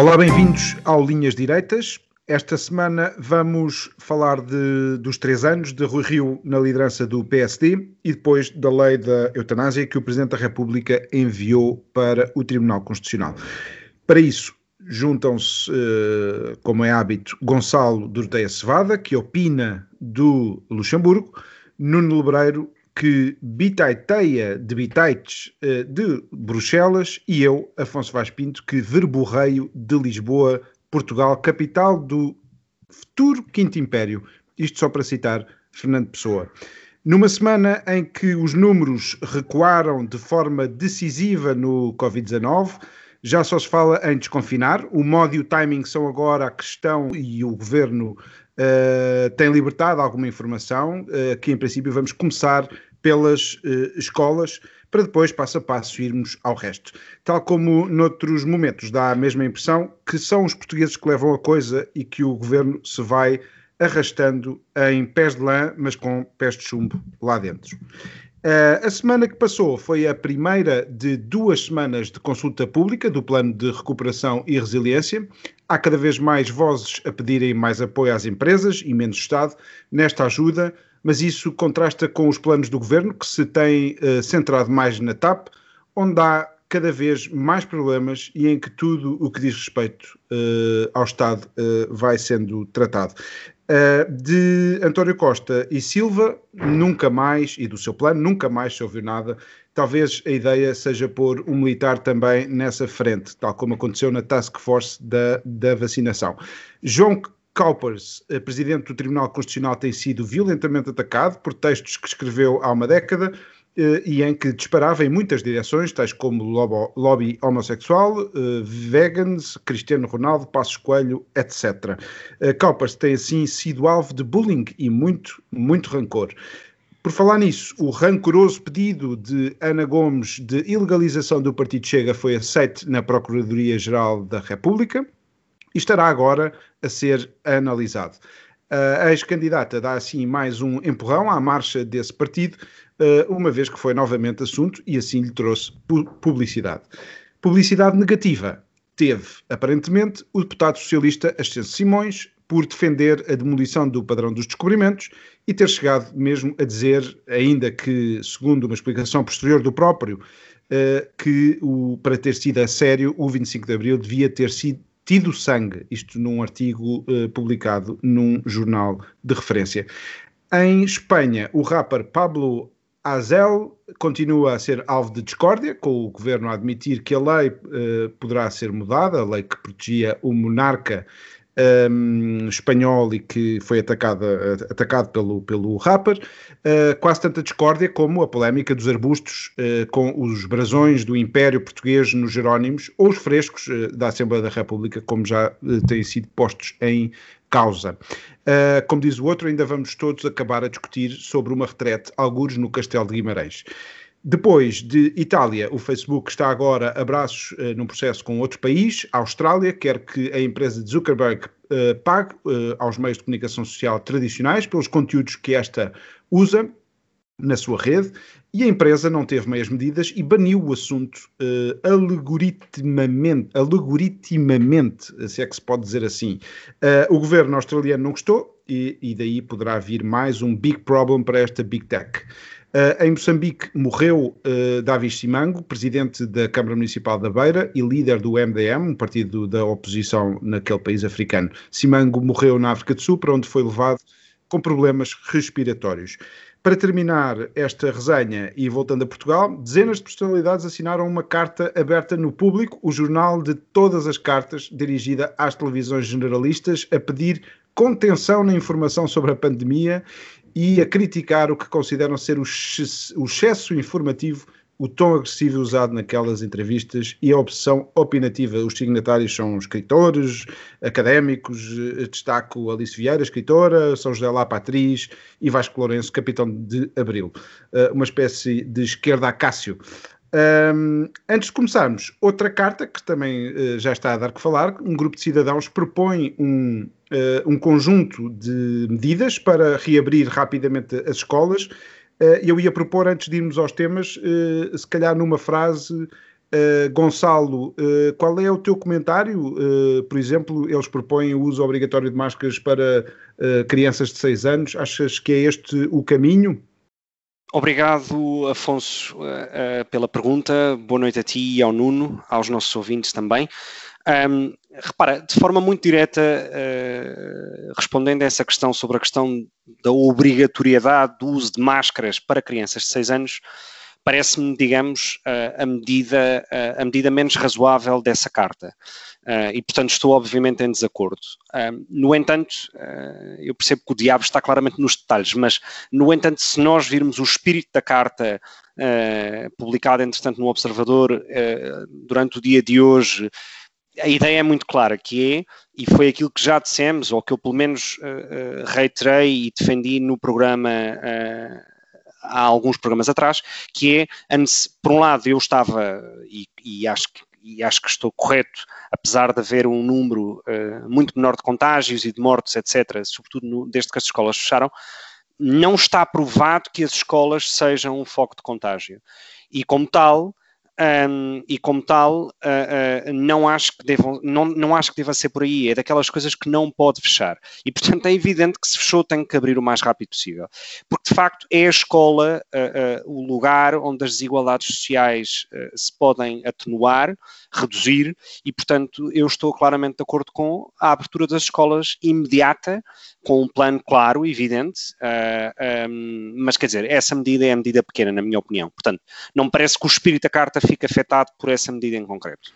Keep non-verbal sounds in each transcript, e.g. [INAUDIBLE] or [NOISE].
Olá, bem-vindos ao Linhas Direitas. Esta semana vamos falar de, dos três anos de Rui Rio na liderança do PSD e depois da lei da eutanásia que o Presidente da República enviou para o Tribunal Constitucional. Para isso, juntam-se, eh, como é hábito, Gonçalo Doroteia Cevada, que opina do Luxemburgo, Nuno Lebreiro, que bitaiteia de bitaites eh, de Bruxelas, e eu, Afonso Vaz Pinto, que verborreio de Lisboa, Portugal, capital do futuro Quinto Império. Isto só para citar Fernando Pessoa. Numa semana em que os números recuaram de forma decisiva no Covid-19, já só se fala em desconfinar. O modo e o timing são agora a questão e o governo uh, tem libertado alguma informação, uh, que em princípio vamos começar pelas uh, escolas, para depois, passo a passo, irmos ao resto. Tal como noutros momentos, dá a mesma impressão que são os portugueses que levam a coisa e que o governo se vai arrastando em pés de lã, mas com pés de chumbo lá dentro. Uh, a semana que passou foi a primeira de duas semanas de consulta pública do Plano de Recuperação e Resiliência. Há cada vez mais vozes a pedirem mais apoio às empresas e menos Estado nesta ajuda, mas isso contrasta com os planos do governo, que se têm uh, centrado mais na TAP, onde há cada vez mais problemas e em que tudo o que diz respeito uh, ao Estado uh, vai sendo tratado. Uh, de António Costa e Silva, nunca mais, e do seu plano, nunca mais se ouviu nada. Talvez a ideia seja pôr um militar também nessa frente, tal como aconteceu na Task Force da, da vacinação. João Kaupers, presidente do Tribunal Constitucional, tem sido violentamente atacado por textos que escreveu há uma década eh, e em que disparava em muitas direções, tais como lobby, lobby homossexual, uh, vegans, Cristiano Ronaldo, Passos Coelho, etc. Uh, Kaupers tem assim sido alvo de bullying e muito, muito rancor. Por falar nisso, o rancoroso pedido de Ana Gomes de ilegalização do Partido Chega foi aceito na Procuradoria-Geral da República e estará agora a ser analisado. A ex-candidata dá assim mais um empurrão à marcha desse partido, eh, uma vez que foi novamente assunto e assim lhe trouxe publicidade. Publicidade negativa teve, aparentemente, o deputado socialista Ascenso Simões por defender a demolição do padrão dos descobrimentos e ter chegado mesmo a dizer, ainda que segundo uma explicação posterior do próprio, eh, que o, para ter sido a sério, o 25 de Abril devia ter sido tido sangue, isto num artigo uh, publicado num jornal de referência. Em Espanha, o rapper Pablo Azel continua a ser alvo de discórdia, com o governo a admitir que a lei uh, poderá ser mudada, a lei que protegia o monarca um, espanhol e que foi atacada, atacado pelo, pelo rapper, uh, quase tanta discórdia como a polémica dos arbustos uh, com os brasões do Império Português nos Jerónimos ou os frescos uh, da Assembleia da República, como já têm sido postos em causa. Uh, como diz o outro, ainda vamos todos acabar a discutir sobre uma retrete, algures no Castelo de Guimarães. Depois de Itália, o Facebook está agora a braços uh, num processo com outro país, a Austrália, quer que a empresa de Zuckerberg uh, pague uh, aos meios de comunicação social tradicionais pelos conteúdos que esta usa na sua rede, e a empresa não teve meias medidas e baniu o assunto uh, algoritmamente, algoritmamente, se é que se pode dizer assim. Uh, o governo australiano não gostou e, e, daí poderá vir mais um big problem para esta big tech. Uh, em Moçambique morreu uh, Davi Simango, presidente da Câmara Municipal da Beira e líder do MDM, um partido da oposição naquele país africano. Simango morreu na África do Sul, para onde foi levado com problemas respiratórios. Para terminar esta resenha e voltando a Portugal, dezenas de personalidades assinaram uma carta aberta no público, o jornal de todas as cartas, dirigida às televisões generalistas, a pedir contenção na informação sobre a pandemia e a criticar o que consideram ser o excesso informativo o tom agressivo usado naquelas entrevistas e a opção opinativa. Os signatários são escritores, académicos, eh, destaco Alice Vieira, escritora, São José Lapa, atriz, e Vasco Lourenço, capitão de Abril. Uh, uma espécie de esquerda a Cássio. Um, antes de começarmos, outra carta que também uh, já está a dar que falar, um grupo de cidadãos propõe um, uh, um conjunto de medidas para reabrir rapidamente as escolas. Uh, eu ia propor, antes de irmos aos temas, se calhar numa frase, Gonçalo, qual é o teu comentário? por exemplo, eles propõem o uso obrigatório de máscaras para crianças de 6 anos. Achas que é este o caminho? Obrigado, Afonso, pela pergunta. Boa noite a ti e ao Nuno, aos nossos ouvintes também. Repara, de forma muito direta, uh, respondendo a essa questão sobre a questão da obrigatoriedade do uso de máscaras para crianças de 6 anos, parece-me, digamos, a medida, a medida menos razoável dessa carta. Uh, e, portanto, estou obviamente em desacordo. Uh, no entanto, eu percebo que o diabo está claramente nos detalhes, mas, no entanto, se nós virmos o espírito da carta publicada, entretanto, no Observador durante o dia de hoje, a ideia é muito clara, que é, e foi aquilo que já dissemos, ou que eu pelo menos reiterei e defendi no programa há alguns programas atrás, que é, por um lado, eu estava, e, e acho que e acho que estou correto, apesar de haver um número uh, muito menor de contágios e de mortes, etc., sobretudo no, desde que as escolas fecharam, não está provado que as escolas sejam um foco de contágio. E como tal, um, e como tal, uh, uh, não, acho que devam, não, não acho que deva ser por aí. É daquelas coisas que não pode fechar. E, portanto, é evidente que se fechou tem que abrir o mais rápido possível. Porque, de facto, é a escola uh, o lugar onde as desigualdades sociais se podem atenuar, reduzir, e, portanto, eu estou claramente de acordo com a abertura das escolas imediata, com um plano claro, evidente, um, mas, quer dizer, essa medida é a medida pequena, na minha opinião. Portanto, não me parece que o espírito da carta fica afetado por essa medida em concreto.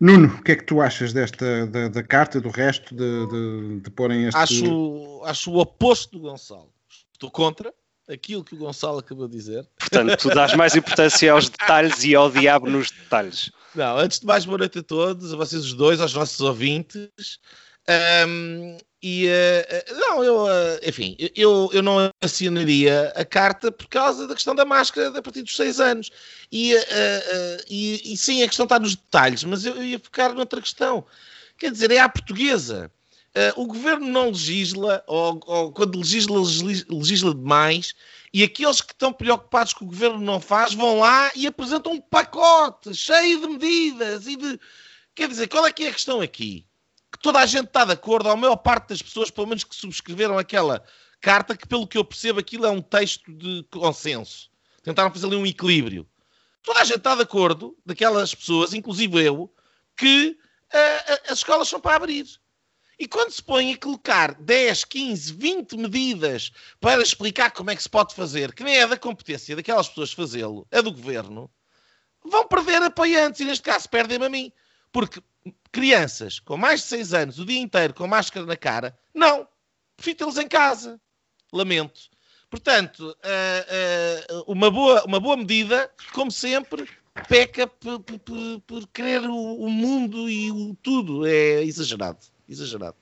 Nuno, o que é que tu achas desta da, da carta, do resto de, de, de porem este... Acho, acho o oposto do Gonçalo. Estou contra aquilo que o Gonçalo acabou de dizer. Portanto, tu dás mais importância aos detalhes e ao diabo nos detalhes. Não, antes de mais, boa noite a todos, a vocês os dois, aos nossos ouvintes. Um, e uh, não, eu, uh, enfim, eu, eu não assinaria a carta por causa da questão da máscara a partir dos seis anos. E, uh, e, e, sim, a questão está nos detalhes, mas eu, eu ia focar noutra questão. Quer dizer, é à portuguesa. o governo não legisla, ou, ou quando legisla, legisla, demais, e aqueles que estão preocupados que o governo não faz vão lá e apresentam um pacote cheio de medidas e de. Quer dizer, qual é que é a questão aqui? Que toda a gente está de acordo, a maior parte das pessoas, pelo menos que subscreveram aquela carta, que pelo que eu percebo aquilo é um texto de consenso. Tentaram fazer ali um equilíbrio. Toda a gente está de acordo, daquelas pessoas, inclusive eu, que uh, as escolas são para abrir. E quando se põe a colocar 10, 15, 20 medidas para explicar como é que se pode fazer, que nem é da competência daquelas pessoas fazê-lo, é do governo, vão perder apoiantes e neste caso perdem-me a mim. Porque crianças com mais de 6 anos o dia inteiro com máscara na cara, não. Prefiro tê-los em casa. Lamento. Portanto, uh, uh, uma, boa, uma boa medida, como sempre, peca por, por, por querer o, o, mundo e o tudo. É exagerado. Exagerado.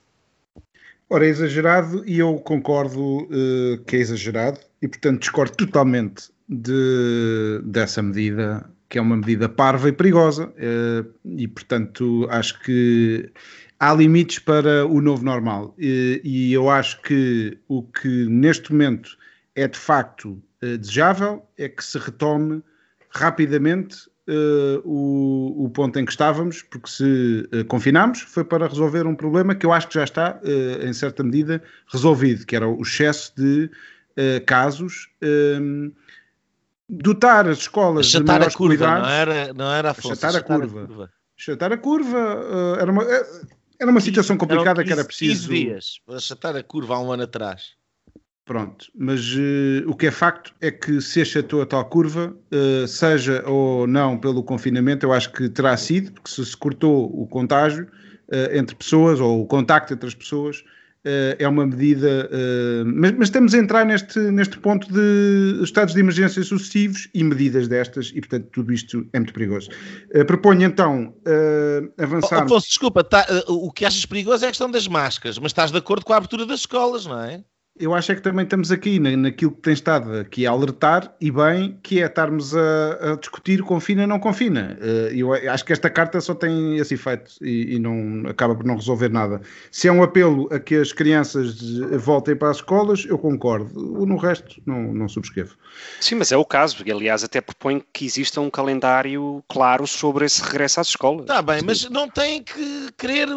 Ora, é exagerado e eu concordo uh, que é exagerado e, portanto, discordo totalmente de, dessa medida que é uma medida parva e perigosa, eh, e portanto acho que há limites para o novo normal. E eu acho que o que neste momento é de facto eh, desejável é que se retome rapidamente Uh, o, ponto em que estávamos, porque se confinamos foi para resolver um problema que eu acho que já está, em certa medida, resolvido, que era o excesso de casos dotar as escolas de maiores a curva, não era, não era a chatar, a, curva. a curva. Chatar a curva uh, era uma, eh, era uma situação complicada 15, que era preciso. 15 dias para achatar a curva há um ano atrás. Pronto, mas uh, o que é facto é que se achatou a tal curva, uh, seja ou não pelo confinamento, eu acho que terá sido, porque se se cortou o contágio uh, entre pessoas ou o contacto entre as pessoas, é uma medida, uh, mas, mas, estamos a entrar neste, neste ponto de estados de emergência sucessivos e medidas destas, e portanto tudo isto é muito perigoso. Uh, proponho então avançar. Oh, Afonso, desculpa, tá, o que achas perigoso é a questão das máscaras, mas estás de acordo com a abertura das escolas, não é? Eu acho é que também estamos aqui naquilo que tem estado aqui a alertar, e bem, que é estarmos a, a discutir confina ou não confina. Eh, eu acho que esta carta só tem esse efeito e, e, não acaba por não resolver nada. Se é um apelo a que as crianças voltem para as escolas, eu concordo. No resto, não, não subscrevo. Sim, mas é o caso, e aliás até propõe que exista um calendário claro sobre esse regresso às escolas. Está bem, mas não tem que querer,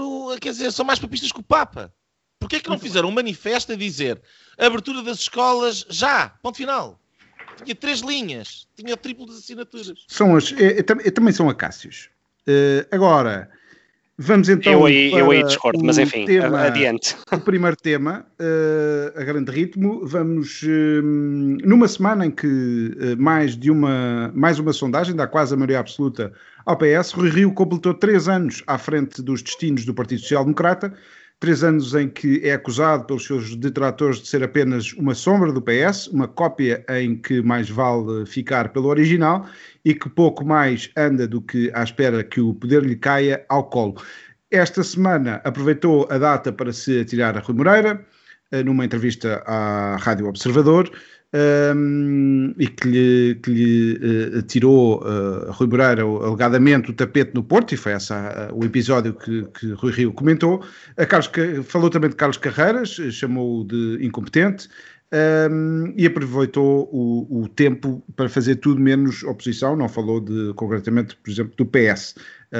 quer dizer, são mais papistas que o Papa. Porquê é que não fizeram um manifesto a dizer abertura das escolas já, ponto final? Tinha três linhas, tinha triplo das assinaturas. São as, é, é, também são acácios. Uh, agora, vamos então. Eu aí, eu aí discordo, mas enfim, tema, adiante. [LAUGHS] O primeiro tema, uh, a grande ritmo, vamos. Uh, numa semana em que mais de uma, mais uma sondagem, dá quase a maioria absoluta ao PS, Rui Rio completou três anos à frente dos destinos do Partido Social Democrata três anos em que é acusado pelos seus detratores de ser apenas uma sombra do PS, uma cópia em que mais vale ficar pelo original e que pouco mais anda do que à espera que o poder lhe caia ao colo. Esta semana aproveitou a data para se atirar a Rui Moreira, eh, numa entrevista à Rádio Observador, um, e que lhe, que lhe uh, tirou uh, Rui Moreira alegadamente o tapete no Porto, e foi esse uh, o episódio que, que Rui Rio comentou. A Carlos, falou também de Carlos Carreiras, chamou-o de incompetente. Um, e aproveitou o, o, tempo para fazer tudo menos oposição, não falou de, concretamente, por exemplo, do PS,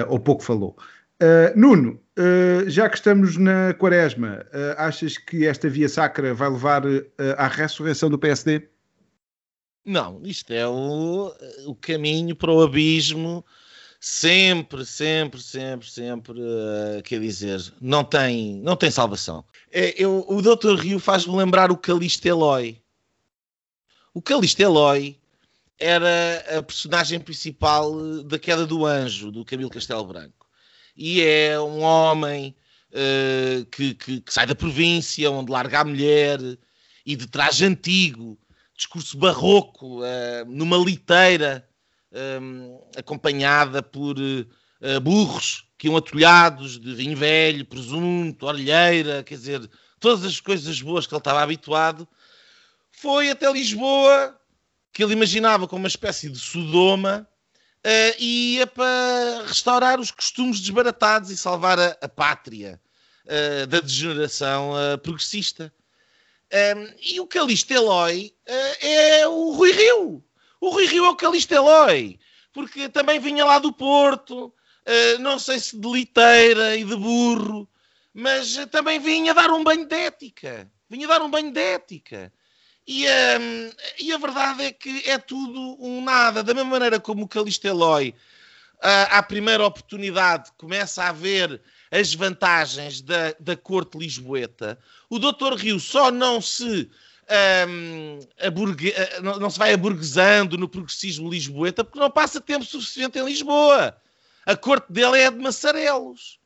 ou pouco falou. Nuno, Uh, já que estamos na quaresma, uh, achas que esta via sacra vai levar uh, à ressurreição do PSD? Não, isto é o, o caminho para o abismo. Sempre, sempre, sempre, sempre, quer dizer, não tem, não tem salvação. É, eu, o Dr. Rio faz-me lembrar o Calixto Eloy. O Calixto Eloy era a personagem principal da Queda do Anjo, do Camilo Castelo Branco e é um homem uh, que, que, que, sai da província, onde larga a mulher e de traje antigo, discurso barroco, uh, numa liteira, um, eh, acompanhada por uh, burros que iam atulhados de vinho velho, presunto, orelheira, quer dizer, todas as coisas boas que ele estava habituado. Foi até Lisboa, que ele imaginava como uma espécie de Sodoma, uh, ia para restaurar os costumes desbaratados e salvar a, a pátria uh, da degeneração uh, progressista. Um, e o Calixto Eloy é o Rui Rio. O Rui Rio é o Calixto Eloy, porque também vinha lá do Porto, não sei se de liteira e de burro, mas também vinha dar um banho de ética. Vinha dar um banho de ética. E, um, e, a verdade é que é tudo um nada. Da mesma maneira como o Calixto Eloy, uh, à primeira oportunidade, começa a ver as vantagens da, da corte lisboeta, o Dr. Rio só não se, um, uh, não, não, se vai aburguesando no progressismo lisboeta porque não passa tempo suficiente em Lisboa. A corte dele é de Massarelos.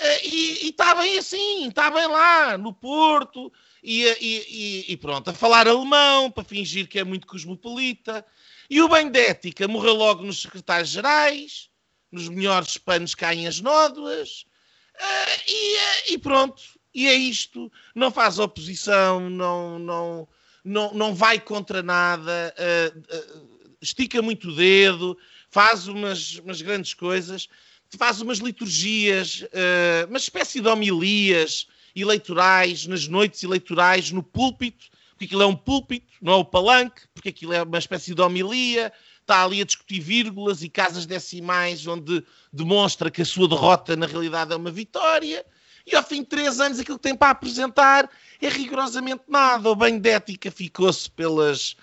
Uh, e está bem assim, está bem lá, no Porto, e, e, e, pronto, a falar alemão para fingir que é muito cosmopolita. E o bem de ética morreu logo nos secretários-gerais, nos melhores panos caem as nódoas, uh, e, uh, e, pronto, e é isto. Não faz oposição, não, não, não, não vai contra nada, uh, estica muito o dedo, faz umas, umas grandes coisas, faz umas liturgias, uma espécie de homilias eleitorais, nas noites eleitorais, no púlpito, porque aquilo é um púlpito, não é o palanque, porque aquilo é uma espécie de homilia, está ali a discutir vírgulas e casas decimais, onde demonstra que a sua derrota na realidade é uma vitória, e ao fim de três anos aquilo que tem para apresentar é rigorosamente nada. O banho de ética ficou-se pelos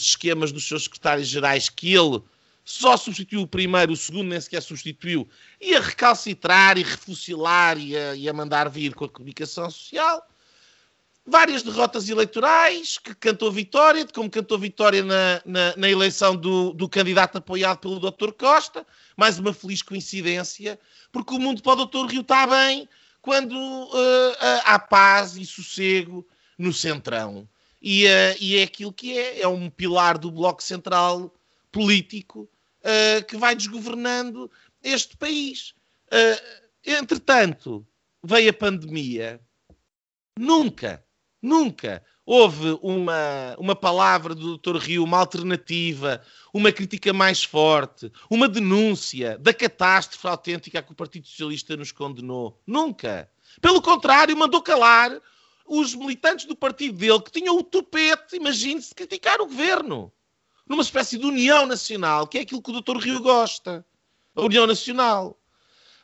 esquemas dos seus secretários-gerais que ele só substituiu o primeiro, o segundo nem sequer substituiu, e a recalcitrar e refusilar e a, e a mandar vir com a comunicação social. Várias derrotas eleitorais, que cantou vitória, como cantou vitória na, na, na eleição do, do, candidato apoiado pelo Dr. Costa. Mais uma feliz coincidência, porque o mundo para o Dr. Rio está bem quando uh, há paz e sossego no centrão. E, uh, e, é aquilo que é, é um pilar do bloco central político uh, que vai desgovernando este país. entretanto, veio a pandemia. Nunca, nunca houve uma, uma palavra do Dr. Rio, uma alternativa, uma crítica mais forte, uma denúncia da catástrofe autêntica que o Partido Socialista nos condenou. Nunca. Pelo contrário, mandou calar os militantes do partido dele que tinham o tupete, imagine-se, criticar o governo. Numa espécie de união nacional, que é aquilo que o Dr. Rio gosta. A união nacional.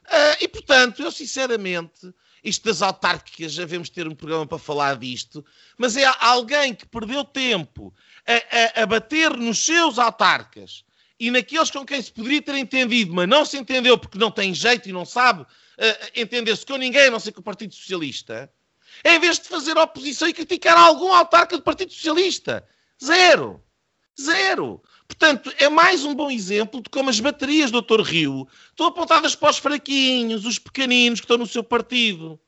Uh, e, portanto, eu sinceramente isto das autárquicas, já devemos ter um programa para falar disto, mas é alguém que perdeu tempo a, a, a bater nos seus autarcas e naqueles com quem se poderia ter entendido, mas não se entendeu porque não tem jeito e não sabe uh, entender-se com ninguém, a não ser com o Partido Socialista, em vez de fazer oposição e criticar algum autarca do Partido Socialista. Zero. Zero. Portanto, é mais um bom exemplo de como as baterias do Dr. Rio estão apontadas para os fraquinhos, os pequeninos que estão no seu partido.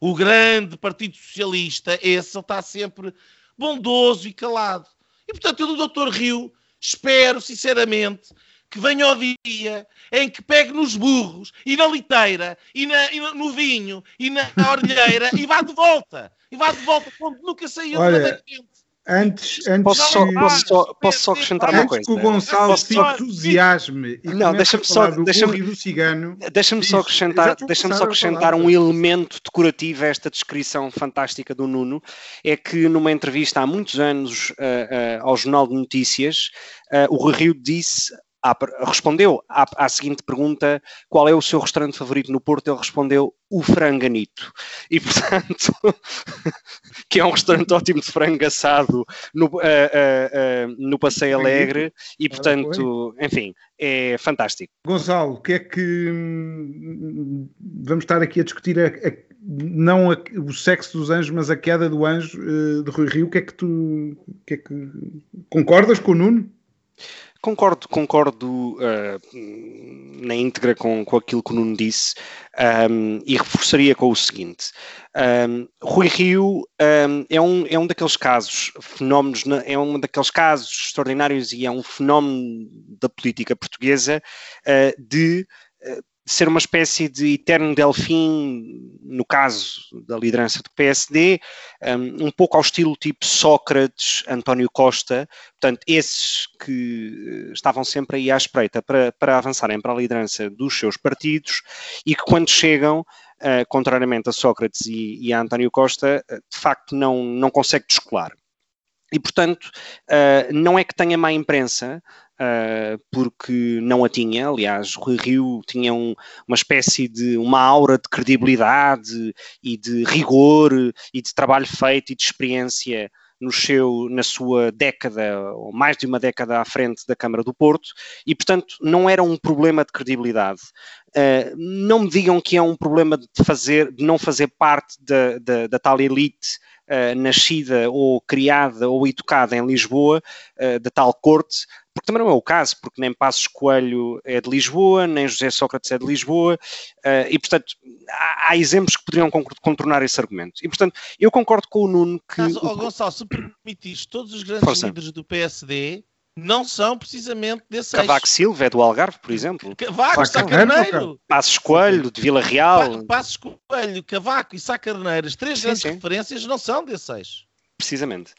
O grande Partido Socialista, esse, ele está sempre bondoso e calado. E, portanto, eu do Dr. Rio espero, sinceramente, que venha o dia em que pegue nos burros e na liteira e, na, e no vinho e na, na orelheira e vá de volta. E vá de volta quando nunca saiu Olha, da Antes, antes posso, só, posso, só, posso só acrescentar uma coisa? que o Gonçalo se entusiasme e não, deixa-me só, deixa-me, do cigano. Deixa-me só acrescentar, deixa só acrescentar um elemento decorativo a esta descrição fantástica do Nuno, é que numa entrevista há muitos anos uh, uh, ao Jornal de Notícias, uh, o Rui Rio disse à, respondeu à, à, seguinte pergunta: qual é o seu restaurante favorito no Porto? Ele respondeu o Franganito. E [LAUGHS] portanto, que é um restaurante ótimo de frango assado no, uh, uh, uh, no Passeio Alegre, e portanto, enfim, é fantástico. Gonçalo, o que é que vamos estar aqui a discutir? A, a, não a, o sexo dos anjos, mas a queda do anjo de Rui Rio. O que é que tu que é que, concordas com o Nuno? Concordo, concordo uh, na íntegra com, com aquilo que o Nuno disse um, e reforçaria com o seguinte: um, Rui Rio um, é, um, é um daqueles casos, fenómenos, é um daqueles casos extraordinários e é um fenómeno da política portuguesa uh, de uh, ser uma espécie de eterno delfim, no caso da liderança do PSD, um, pouco ao estilo tipo Sócrates, António Costa, portanto, esses que eh, estavam sempre aí à espreita para, para avançarem para a liderança dos seus partidos e que quando chegam, uh, contrariamente a Sócrates e, e, a António Costa, uh, de facto não, não consegue descolar. E, portanto, uh, não é que tenha má imprensa, uh, porque não a tinha. Aliás, Rui Rio tinha um, uma espécie de uma aura de credibilidade e de rigor e de trabalho feito e de experiência no seu, na sua década, ou mais de uma década à frente da Câmara do Porto, e portanto não era um problema de credibilidade. Uh, não me digam que é um problema de, fazer, de não fazer parte da, da, da tal elite uh, nascida ou criada ou educada em Lisboa, uh, da tal corte, porque também não é o caso, porque nem Passos Coelho é de Lisboa, nem José Sócrates é de Lisboa, uh, e portanto há, há, exemplos que poderiam contornar esse argumento. E portanto eu concordo com o Nuno que. Mas, oh, Gonçalo, se permitires, todos os grandes Força. líderes do PSD não são precisamente desse Cavaco eixo. Silva é do Algarve, por exemplo. Cavaco, Sá Carneiro. Passos Coelho, de Vila Real. Passos Coelho, Cavaco e Sá Carneiro, as três sim, grandes sim. referências não são desse eixo. Precisamente.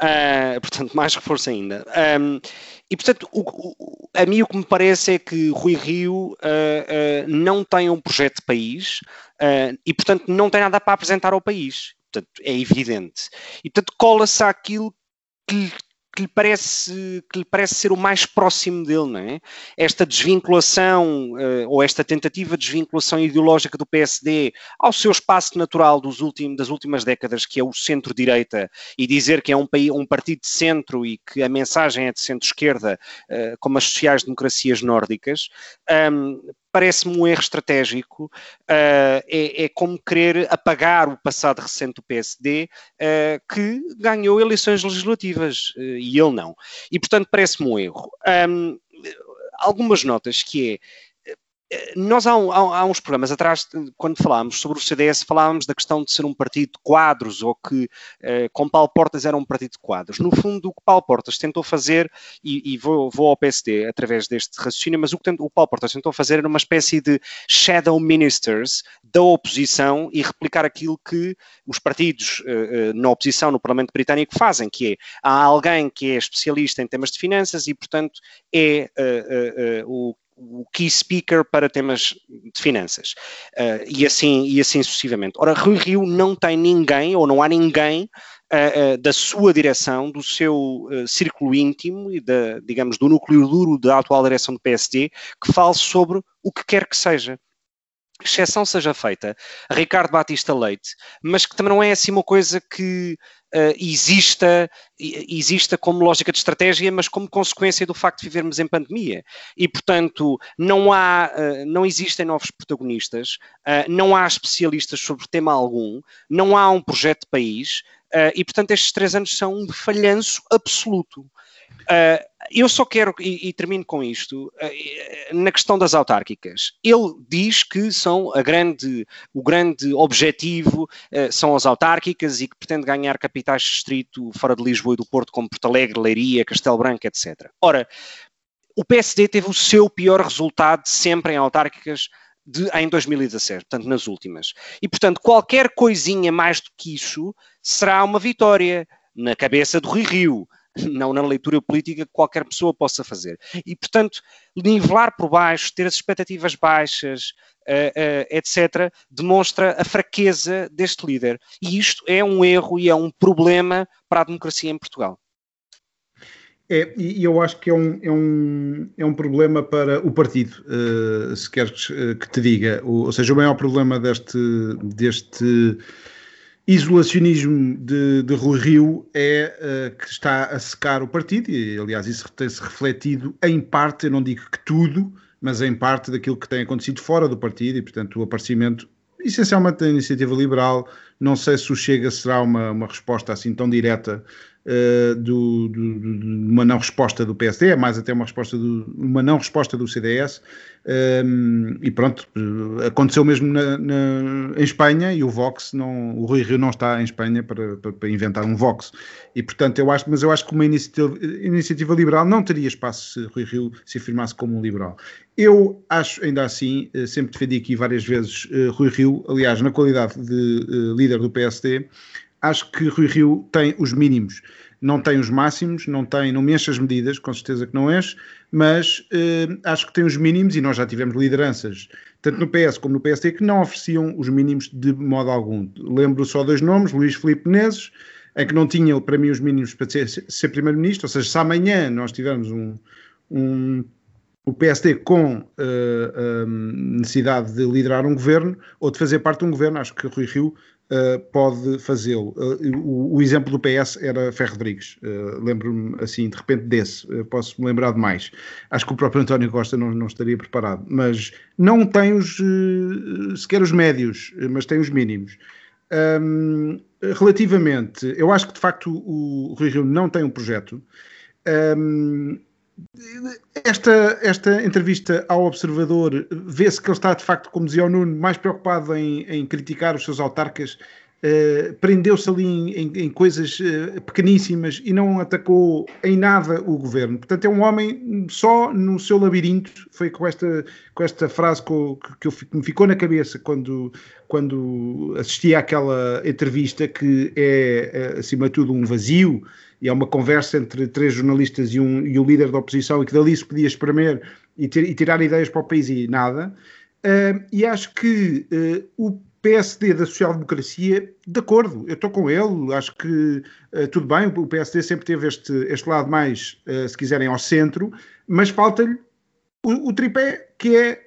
Uh, portanto, mais reforço ainda. Um, e, portanto, o, o, a mim o que me parece é que Rui Rio uh, uh, não tem um projeto de país e, portanto, não tem nada para apresentar ao país. Portanto, é evidente. E, portanto, cola-se àquilo que, que lhe parece que lhe parece ser o mais próximo dele, não é? Esta desvinculação uh, ou esta tentativa de desvinculação ideológica do PSD ao seu espaço natural dos últimos, das últimas décadas, que é o centro-direita, e dizer que é um, um partido de centro e que a mensagem é de centro-esquerda, uh, como as sociais-democracias nórdicas, um, parece-me um erro estratégico, uh, é, é, como querer apagar o passado recente do PSD, uh, que ganhou eleições legislativas uh, e ele não. E, portanto, parece-me um erro. Um, algumas notas que é nós há, há, há, uns programas atrás, quando falámos sobre o CDS, falávamos da questão de ser um partido de quadros, ou que uh, com Paulo Portas era um partido de quadros. No fundo, o que Paulo Portas tentou fazer, e, e vou, vou, ao PSD através deste raciocínio, mas o que o Paulo Portas tentou fazer era uma espécie de shadow ministers da oposição e replicar aquilo que os partidos uh, na oposição no Parlamento Britânico fazem, que é, há alguém que é especialista em temas de finanças e, portanto, é uh, o o key speaker para temas de finanças uh, e, assim, e assim sucessivamente. Ora, Rui Rio não tem ninguém, ou não há ninguém uh, uh, da sua direção, do seu círculo íntimo e, da, digamos, do núcleo duro da atual direção do PSD que fale sobre o que quer que seja exceção seja feita Ricardo Batista Leite, mas que também não é assim uma coisa que uh, exista, exista como lógica de estratégia, mas como consequência do facto de vivermos em pandemia. E, portanto, não há, uh, não existem novos protagonistas, uh, não há especialistas sobre tema algum, não há um projeto de país, e, portanto, estes três anos são um falhanço absoluto. Uh, eu só quero, e, e termino com isto, uh, na questão das autárquicas. Ele diz que são a grande, o grande objetivo são as autárquicas e que pretende ganhar capitais de distrito fora de Lisboa e do Porto, como Porto Alegre, Leiria, Castelo Branco, etc. Ora, o PSD teve o seu pior resultado sempre em autárquicas de, em 2017, portanto, nas últimas. E, portanto, qualquer coisinha mais do que isso será uma vitória na cabeça do Rui Rio [COUGHS] não na leitura política que qualquer pessoa possa fazer. E, portanto, nivelar por baixo, ter as expectativas baixas, uh, uh, etc., demonstra a fraqueza deste líder. E isto é um erro e é um problema para a democracia em Portugal. É, e eu acho que é um, é um, é um problema para o partido, uh, se queres que te diga. O, ou seja, o maior problema deste, deste isolacionismo de, de Rui Rio é uh, que está a secar o partido, e aliás isso tem-se refletido em parte, eu não digo que tudo, mas em parte daquilo que tem acontecido fora do partido, e portanto o aparecimento essencialmente da iniciativa liberal, não sei se o Chega será uma, uma resposta assim tão direta uh, do, do, de uma não resposta do PSD, é mais até uma resposta do, uma não resposta do CDS, um, e pronto, aconteceu mesmo na, na, em Espanha e o Vox, não, o Rui Rio não está em Espanha para, para, para, inventar um Vox. E portanto, eu acho, mas eu acho que uma iniciativa, iniciativa liberal não teria espaço se Rui Rio se afirmasse como um liberal. Eu acho, ainda assim, eh, sempre defendi aqui várias vezes uh, Rui Rio, aliás, na qualidade de uh, líder do PSD, acho que Rui Rio tem os mínimos não tem os máximos, não tem, não me enche as medidas, com certeza que não enche, mas eh, acho que tem os mínimos e nós já tivemos lideranças, tanto no PS como no PSD, que não ofereciam os mínimos de modo algum. Lembro só dois nomes, Luís Filipe Menezes, em que não tinha para mim os mínimos para ser, ser primeiro-ministro, ou seja, se amanhã nós tivermos um, um o PSD com uh, necessidade de liderar um governo ou de fazer parte de um governo, acho que Rui Rio uh, pode fazê-lo. Uh, o, o, exemplo do PS era Ferro Rodrigues. Uh, Lembro-me assim, de repente, desse. posso me lembrar de mais. Acho que o próprio António Costa não, não estaria preparado. Mas não tem os, sequer os médios, mas tem os mínimos. Um, relativamente, eu acho que de facto o, o Rui Rio não tem um projeto. Um, esta, esta entrevista ao Observador vê-se que ele está, de facto, como dizia o Nuno, mais preocupado em, em criticar os seus autarcas. Uh, Prendeu-se ali em, em, em coisas uh, pequeníssimas e não atacou em nada o governo. Portanto, é um homem só no seu labirinto. Foi com esta, com esta frase que, eu, que, eu, que me ficou na cabeça quando, quando assisti àquela entrevista, que é, acima de tudo, um vazio e é uma conversa entre três jornalistas e, um, e o líder da oposição e que dali se podia espremer e, ter, e tirar ideias para o país e nada. Uh, e acho que uh, o PSD da social-democracia, de acordo, eu estou com ele, acho que uh, tudo bem, o PSD sempre teve este, este lado mais, se quiserem, ao centro, mas falta-lhe o, o, tripé que é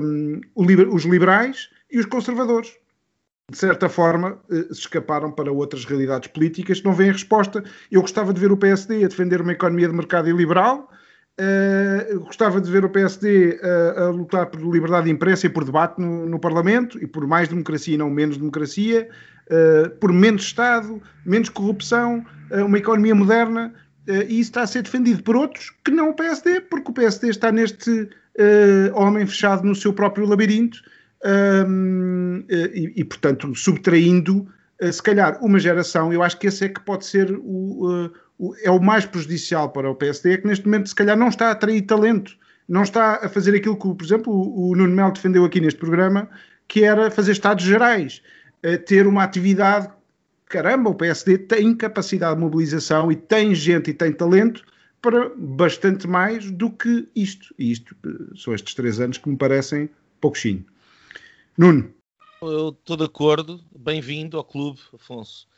um, os liberais e os conservadores de certa forma, eh, se escaparam para outras realidades políticas não vêm resposta. Eu gostava de ver o PSD a defender uma economia de mercado e liberal, uh, gostava de ver o PSD a, a, lutar por liberdade de imprensa e por debate no, no, Parlamento e por mais democracia e não menos democracia, uh, por menos Estado, menos corrupção, uh, uma economia moderna. e isso está a ser defendido por outros que não o PSD, porque o PSD está neste homem fechado no seu próprio labirinto um, e, e, portanto, subtraindo, uh, se calhar, uma geração. Eu acho que esse é que pode ser o, o, é o mais prejudicial para o PSD, é que neste momento, se calhar, não está a atrair talento, não está a fazer aquilo que, por exemplo, o, o Nuno Melo defendeu aqui neste programa, que era fazer estados gerais, ter uma atividade caramba, o PSD tem capacidade de mobilização e tem gente e tem talento para bastante mais do que isto. E isto são estes três anos que me parecem pouquinho. Nuno. Eu estou de acordo, bem-vindo ao clube, Afonso.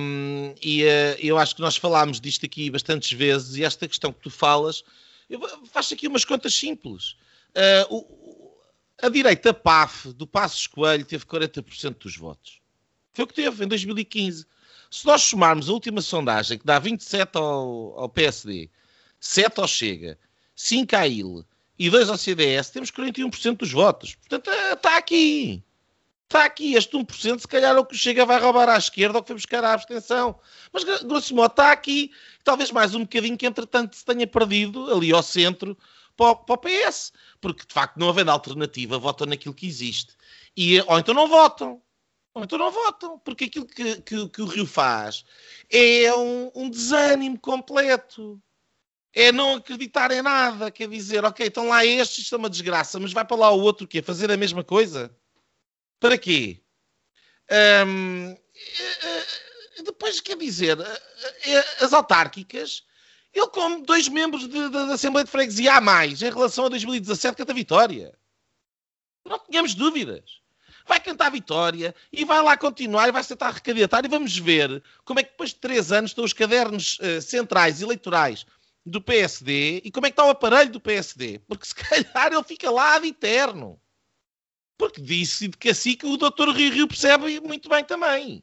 Um, e uh, eu acho que nós falámos disto aqui bastantes vezes e esta questão que tu falas, eu faço aqui umas contas simples. Uh, o, a direita PAF do Passos Coelho teve 40% dos votos. Foi o que teve em 2015. Se nós somarmos a última sondagem, que dá 27 ao, ao PSD, 7 ao Chega, 5 à IL e 2 ao CDS, temos 41% dos votos. Portanto, está eh, aqui. Está aqui. Este 1% se calhar é o que Chega vai roubar à esquerda ou que foi buscar a abstenção. Mas, grosso modo, está aqui. Talvez mais um bocadinho que, entretanto, se tenha perdido ali ao centro para o, para o PS. Porque, de facto, não havendo alternativa, votam naquilo que existe. E, ou então não votam. Então não votam, porque aquilo que, que, que o Rio faz é um, um, desânimo completo. É não acreditar em nada. Quer dizer, ok, estão lá estes, isto é uma desgraça, mas vai para lá o outro que fazer a mesma coisa? Para quê? Um, depois, quer dizer, as autárquicas, ele como dois membros da Assembleia de Freguesia a mais em relação a 2017, que é da vitória. Não tínhamos dúvidas vai cantar vitória e vai lá continuar e vai tentar recandidatar e vamos ver como é que depois de três anos estão os cadernos uh, centrais eleitorais do PSD e como é que está o aparelho do PSD. Porque se calhar ele fica lá de eterno. Porque disse de que assim que o doutor Rio Rio percebe muito bem também.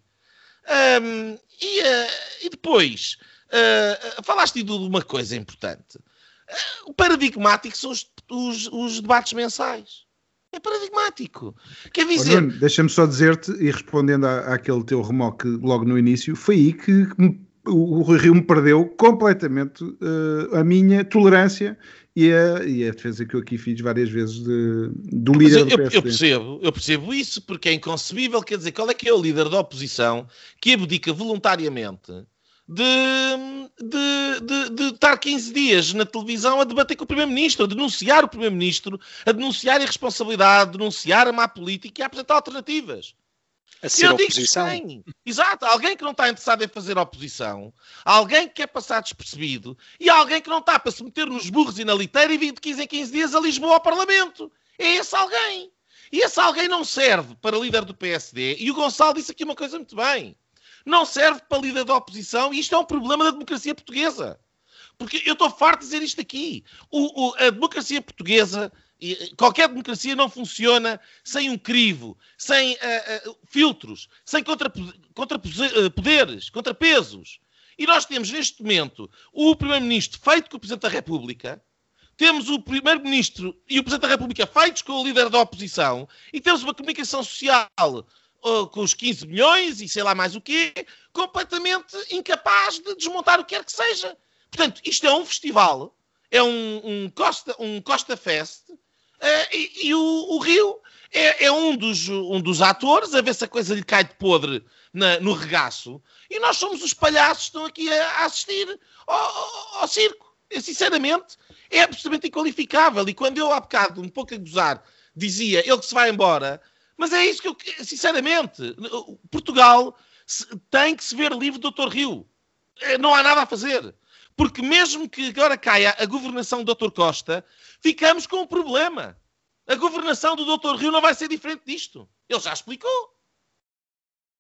Um, e, uh, e, depois, uh, falaste de uma coisa importante. Uh, o paradigmático são os, os, os debates mensais. É paradigmático. Quer dizer. Deixa-me só dizer-te, e respondendo à, àquele teu remoque logo no início, foi aí que o, o Rui Rio me perdeu completamente uh, a minha tolerância e a, e a defesa que eu aqui fiz várias vezes de, do líder eu, do PSD. Eu percebo, eu percebo isso, porque é inconcebível, quer dizer, qual é que é o líder da oposição que abdica voluntariamente de, de, de, de, estar 15 dias na televisão a debater com o Primeiro-Ministro, a denunciar o Primeiro-Ministro, a denunciar a irresponsabilidade, a denunciar a má política e a apresentar alternativas. A ser Eu oposição. Digo Exato, alguém que não está interessado em fazer oposição, alguém que quer passar despercebido e alguém que não está para se meter nos burros e na liteira e vir de 15 em 15 dias a Lisboa ao Parlamento. É esse alguém. E esse alguém não serve para líder do PSD. E o Gonçalo disse aqui uma coisa muito bem não serve para líder da oposição e isto é um problema da democracia portuguesa. Porque eu estou farto de dizer isto aqui. O, o, a democracia portuguesa, qualquer democracia não funciona sem um crivo, sem uh, uh, filtros, sem contrapoderes, contra, contrapesos. E nós temos neste momento o Primeiro-Ministro feito com o Presidente da República, temos o Primeiro-Ministro e o Presidente da República feitos com o líder da oposição, e temos uma comunicação social com os 15 milhões e sei lá mais o quê, completamente incapaz de desmontar o que quer que seja. Portanto, isto é um festival, é um, um Costa, um Costa Fest, e, e o, o, Rio é, é, um, dos, um dos atores, a ver se a coisa lhe cai de podre na, no regaço, e nós somos os palhaços que estão aqui a, a assistir ao, ao, ao circo. Eu, sinceramente, é absolutamente inqualificável. E quando eu, há bocado, um pouco a gozar, dizia ele que se vai embora, mas é isso que eu, sinceramente, Portugal tem que se ver livre do Dr. Rio. É, não há nada a fazer. Porque mesmo que agora caia a governação do Dr. Costa, ficamos com um problema. A governação do Dr. Rio não vai ser diferente disto. Ele já explicou.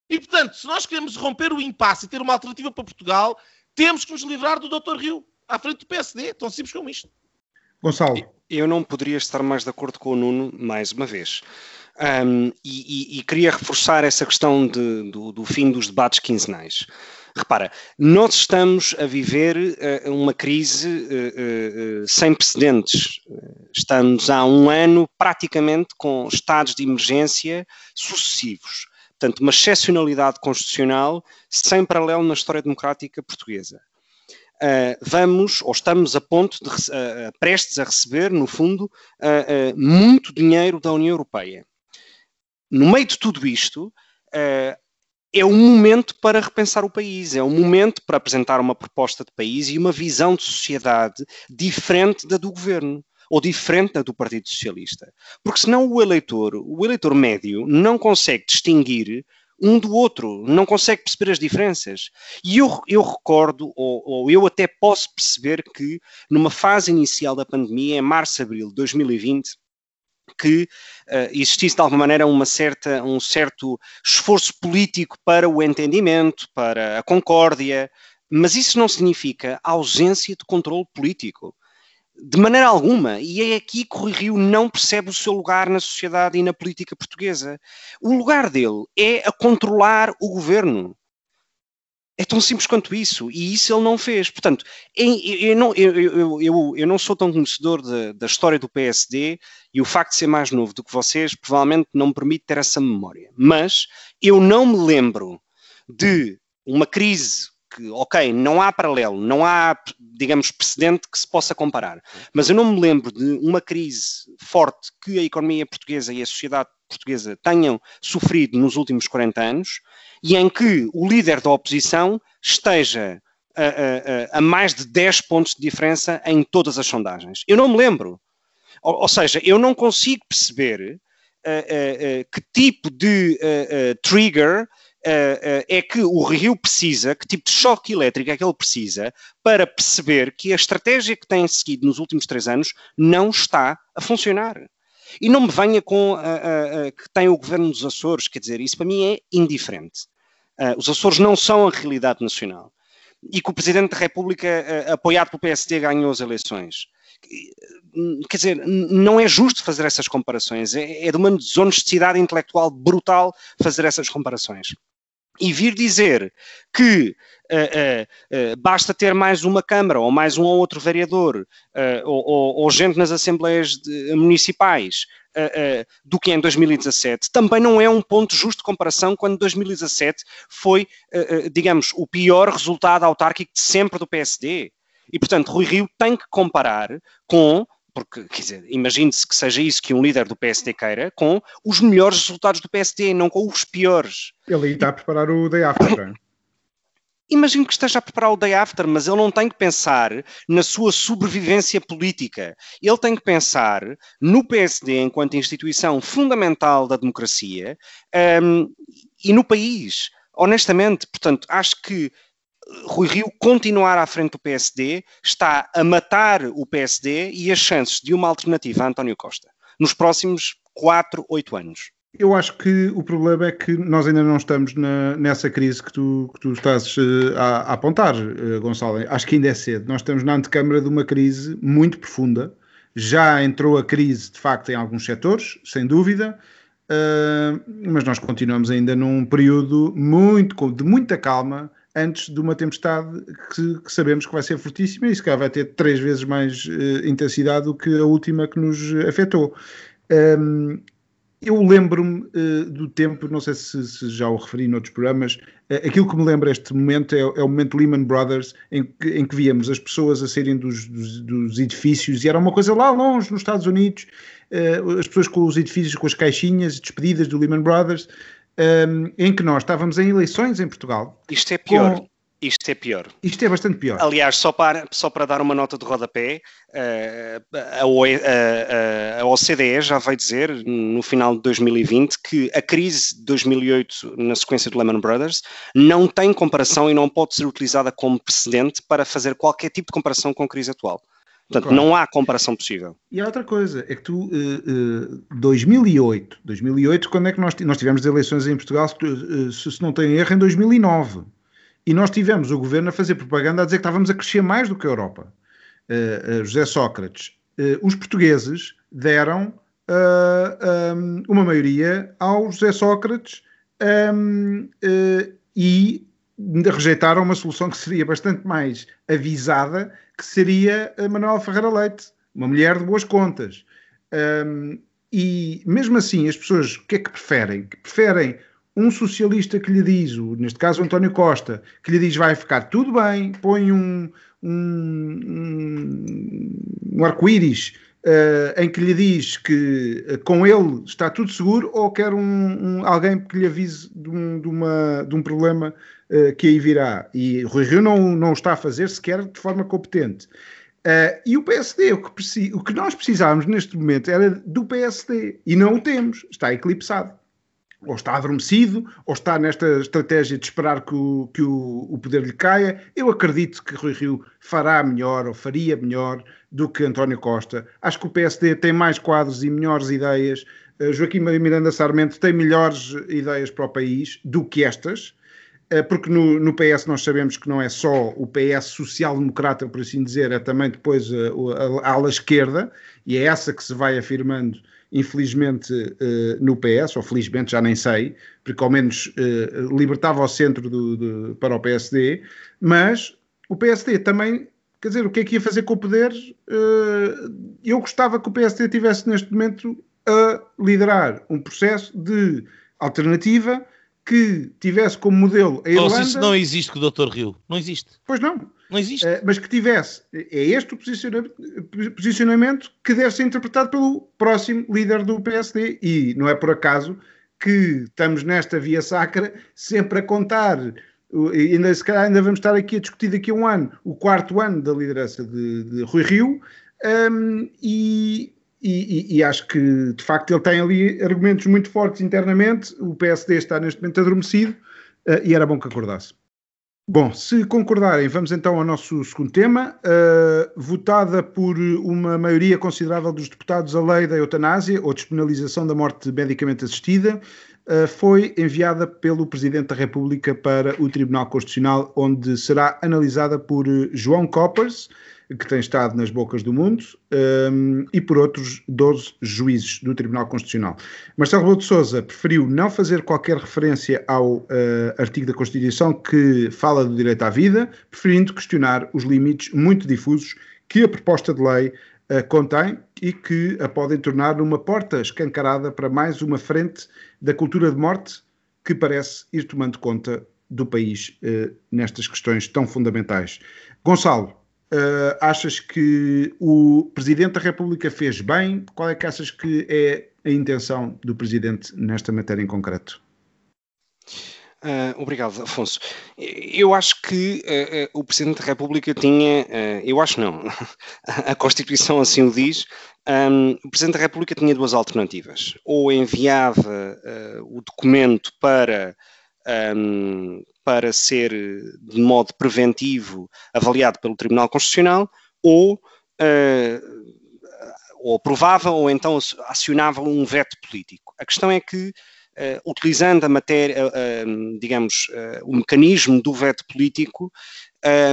E, portanto, se nós queremos romper o impasse e ter uma alternativa para Portugal, temos que nos livrar do Dr. Rio, à frente do PSD. Tão simples como isto. Gonçalo. Eu não poderia estar mais de acordo com o Nuno, mais uma vez. Um, e, e, e, queria reforçar essa questão de, do, do, fim dos debates quinzenais. Repara, nós estamos a viver uh, uma crise uh, uh, sem precedentes. Estamos há um ano praticamente com estados de emergência sucessivos. Portanto, uma excepcionalidade constitucional sem paralelo na história democrática portuguesa. uh, vamos, ou estamos a ponto de, uh, prestes a receber, no fundo, uh, muito dinheiro da União Europeia. No meio de tudo isto, é um momento para repensar o país, é um momento para apresentar uma proposta de país e uma visão de sociedade diferente da do governo ou diferente da do Partido Socialista. Porque senão o eleitor, o eleitor médio, não consegue distinguir um do outro, não consegue perceber as diferenças. E eu, eu recordo, ou, ou, eu até posso perceber que numa fase inicial da pandemia, em março, abril de 2020, que uh, existisse de alguma maneira uma certa, um certo esforço político para o entendimento, para a concórdia, mas isso não significa ausência de controle político. De maneira alguma. E é aqui que o Rui Rio não percebe o seu lugar na sociedade e na política portuguesa. O lugar dele é a controlar o governo. É tão simples quanto isso. E isso ele não fez. Portanto, eu, não, eu, eu, eu não sou tão conhecedor de, da história do PSD e o facto de ser mais novo do que vocês provavelmente não me permite ter essa memória. Mas eu não me lembro de uma crise que, ok, não há paralelo, não há, digamos, precedente que se possa comparar. Mas eu não me lembro de uma crise forte que a economia portuguesa e a sociedade portuguesa tenham sofrido nos últimos 40 anos e em que o líder da oposição esteja a, a, a, mais de 10 pontos de diferença em todas as sondagens. Eu não me lembro. Ou, ou seja, eu não consigo perceber uh, uh, que tipo de trigger uh, uh, é que o Rio precisa, que tipo de choque elétrico é que ele precisa para perceber que a estratégia que tem seguido nos últimos três anos não está a funcionar. E não me venha com uh, que tem o governo dos Açores, quer dizer, isso para mim é indiferente. os Açores não são a realidade nacional. E que o Presidente da República, apoiado pelo PSD, ganhou as eleições quer dizer, não é justo fazer essas comparações. É, é de uma desonestidade intelectual brutal fazer essas comparações e vir dizer que uh, uh, uh, basta ter mais uma Câmara ou mais um ou outro vereador ou, ou, ou, gente nas Assembleias de, municipais do que em 2017, também não é um ponto justo de comparação quando 2017 foi, digamos, o pior resultado autárquico de sempre do PSD. E, portanto, Rui Rio tem que comparar com porque, quer dizer, imagine-se que seja isso que um líder do PSD queira, com os melhores resultados do PSD, não com os piores. Ele aí está a preparar o day after. Imagino que esteja a preparar o day after, mas ele não tem que pensar na sua sobrevivência política. Ele tem que pensar no PSD enquanto instituição fundamental da democracia um, e no país. Honestamente, portanto, acho que Rui Rio continuar à frente do PSD está a matar o PSD e as chances de uma alternativa a António Costa nos próximos 4, 8 anos. Eu acho que o problema é que nós ainda não estamos na, nessa crise que tu, que tu estás uh, a, a, apontar, uh, Gonçalo. Acho que ainda é cedo. Nós estamos na antecâmara de uma crise muito profunda. Já entrou a crise, de facto, em alguns setores, sem dúvida, uh, mas nós continuamos ainda num período muito, de muita calma antes de uma tempestade que, que, sabemos que vai ser fortíssima e se calhar vai ter três vezes mais uh, intensidade do que a última que nos afetou. Um, eu lembro-me uh, do tempo, não sei se, se, já o referi noutros programas, uh, aquilo que me lembra este momento é, é, o momento Lehman Brothers, em que, em que víamos as pessoas a saírem dos, dos, dos, edifícios e era uma coisa lá longe, nos Estados Unidos, uh, as pessoas com os edifícios, com as caixinhas despedidas do Lehman Brothers, um, em que nós estávamos em eleições em Portugal. Isto é pior. Com... Isto é pior. Isto é bastante pior. Aliás, só para, só para dar uma nota de rodapé, uh, a, a, a, OCDE já vai dizer, no final de 2020, que a crise de 2008, na sequência do Lehman Brothers, não tem comparação e não pode ser utilizada como precedente para fazer qualquer tipo de comparação com a crise atual. Portanto, claro. não há comparação possível. E há outra coisa, é que tu, uh, uh, 2008, 2008, quando é que nós, nós tivemos eleições em Portugal, se, se, se não tenho erro, em 2009. E nós tivemos o governo a fazer propaganda a dizer que estávamos a crescer mais do que a Europa. Uh, José Sócrates. os portugueses deram um, uma maioria ao José Sócrates um, e rejeitaram uma solução que seria bastante mais avisada, que seria a Manuel Ferreira Leite, uma mulher de boas contas. Um, e mesmo assim, as pessoas o que é que preferem? Que preferem um socialista que lhe diz, neste caso António Costa, que lhe diz vai ficar tudo bem, põe um, um, um arco-íris uh, em que lhe diz que uh, com ele está tudo seguro ou quer um, um alguém que lhe avise de um, de uma, de um problema uh, que aí virá. E Rui Rio não, não está a fazer sequer de forma competente. e o PSD, o que, o que nós precisávamos neste momento era do PSD e não o temos, está eclipsado ou está adormecido, ou está nesta estratégia de esperar que o, que o, o, poder lhe caia. Eu acredito que Rui Rio fará melhor, ou faria melhor, do que António Costa. Acho que o PSD tem mais quadros e melhores ideias. Uh, Joaquim Miranda Sarmento tem melhores ideias para o país do que estas, uh, porque no, no, PS nós sabemos que não é só o PS social-democrata, por assim dizer, é também depois uh, a, a ala esquerda, e é essa que se vai afirmando infelizmente no PS, ou felizmente já nem sei, porque ao menos libertava o centro do, do, para o PSD, mas o PSD também, quer dizer, o que é que ia fazer com o poder? Uh, eu gostava que o PSD tivesse neste momento a liderar um processo de alternativa que tivesse como modelo a Irlanda... isso não existe com o Dr. Rio, não existe. Pois não. Não existe. Uh, mas que tivesse. É este o posicionamento, que deve ser interpretado pelo próximo líder do PSD. E não é por acaso que estamos nesta via sacra sempre a contar. Ainda, se calhar ainda vamos estar aqui a discutir daqui a um ano, o quarto ano da liderança de, de Rui Rio, um, e, e, e, acho que de facto ele tem ali argumentos muito fortes internamente. O PSD está neste momento adormecido uh, e era bom que acordasse. Bom, se concordarem, vamos então ao nosso segundo tema. Uh, votada por uma maioria considerável dos deputados, a lei da eutanásia ou despenalização da morte medicamente assistida foi enviada pelo Presidente da República para o Tribunal Constitucional, onde será analisada por João Coppers, que tem estado nas bocas do mundo, um, e por outros 12 juízes do Tribunal Constitucional. Marcelo Rebelo de Sousa preferiu não fazer qualquer referência ao uh, artigo da Constituição que fala do direito à vida, preferindo questionar os limites muito difusos que a proposta de lei uh, contém e que a podem tornar uma porta escancarada para mais uma frente da cultura de morte que parece ir tomando conta do país uh, nestas questões tão fundamentais. Gonçalo, Uh, achas que o Presidente da República fez bem? Qual é que achas que é a intenção do Presidente nesta matéria em concreto? Uh, obrigado, Afonso. Eu acho que uh, uh, o Presidente da República tinha, eu acho não, [LAUGHS] a Constituição assim o diz, um, o Presidente da República tinha duas alternativas. Ou enviava o documento para um, para ser de modo preventivo avaliado pelo Tribunal Constitucional ou, uh, ou aprovava ou então acionava um veto político. A questão é que, uh, utilizando a matéria, uh, digamos, o mecanismo do veto político,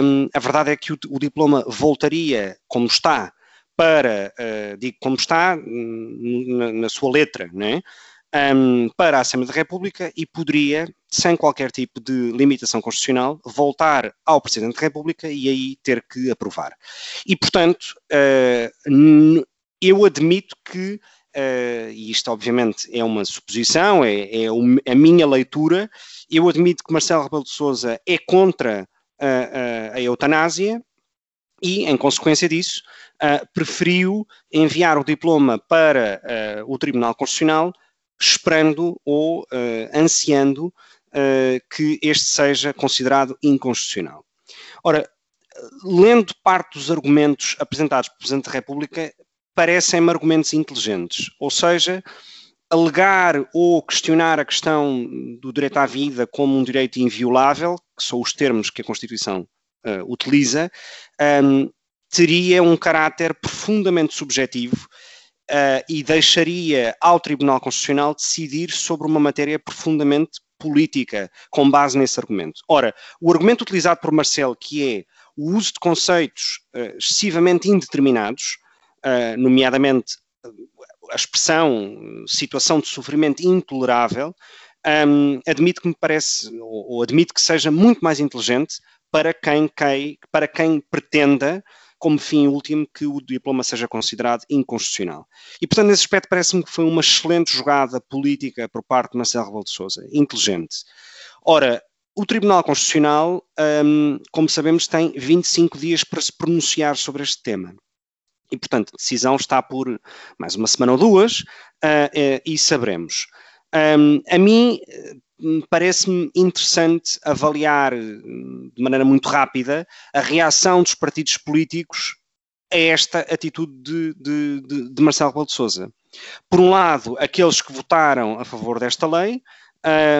um, a verdade é que o, o, diploma voltaria como está para, digo como está na, na sua letra, não é? um, para a Assembleia da República e poderia, sem qualquer tipo de limitação constitucional, voltar ao Presidente da República e aí ter que aprovar. E, portanto, uh, eu admito que, uh, e isto obviamente é uma suposição, é, é a minha leitura, eu admito que Marcelo Rebelo de Sousa é contra a, a, a eutanásia, e, em consequência disso, uh, preferiu enviar o diploma para uh, o Tribunal Constitucional esperando ou uh, ansiando que este seja considerado inconstitucional. Ora, lendo parte dos argumentos apresentados pelo Presidente da República, parecem-me argumentos inteligentes, ou seja, alegar ou questionar a questão do direito à vida como um direito inviolável, que são os termos que a Constituição uh, utiliza, um, teria um caráter profundamente subjetivo uh, e deixaria ao Tribunal Constitucional decidir sobre uma matéria profundamente política, com base nesse argumento. Ora, o argumento utilizado por Marcelo, que é o uso de conceitos uh, excessivamente indeterminados, nomeadamente a expressão situação de sofrimento intolerável, um, admito que me parece, ou, ou admito que seja muito mais inteligente para quem, quem, para quem pretenda como fim último que o diploma seja considerado inconstitucional. E, portanto, nesse aspecto parece-me que foi uma excelente jogada política por parte de Marcelo Rebelo de Sousa, inteligente. Ora, o Tribunal Constitucional, um, como sabemos, tem 25 dias para se pronunciar sobre este tema. E, portanto, a decisão está por mais uma semana ou duas uh, uh, e saberemos. Um, a mim parece-me interessante avaliar de maneira muito rápida a reação dos partidos políticos a esta atitude de, de, de, de Marcelo Rebelo de Sousa. Por um lado, aqueles que votaram a favor desta lei,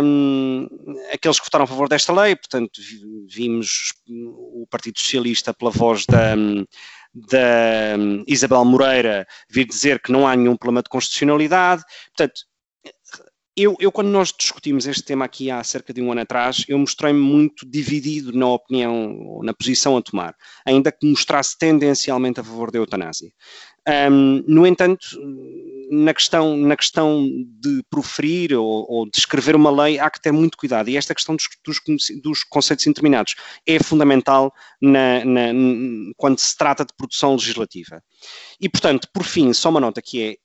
um, aqueles que votaram a favor desta lei, portanto, vimos o Partido Socialista pela voz da, da Isabel Moreira vir dizer que não há nenhum problema de constitucionalidade. Portanto, eu, eu, quando nós discutimos este tema aqui há cerca de um ano atrás, eu mostrei-me muito dividido na opinião, na posição a tomar, ainda que mostrasse tendencialmente a favor da eutanásia. Um, no entanto, na questão, na questão de proferir ou, ou, de escrever uma lei, há que ter muito cuidado. E esta questão dos, dos, dos conceitos indeterminados é fundamental na, na, quando se trata de produção legislativa. E, portanto, por fim, só uma nota que é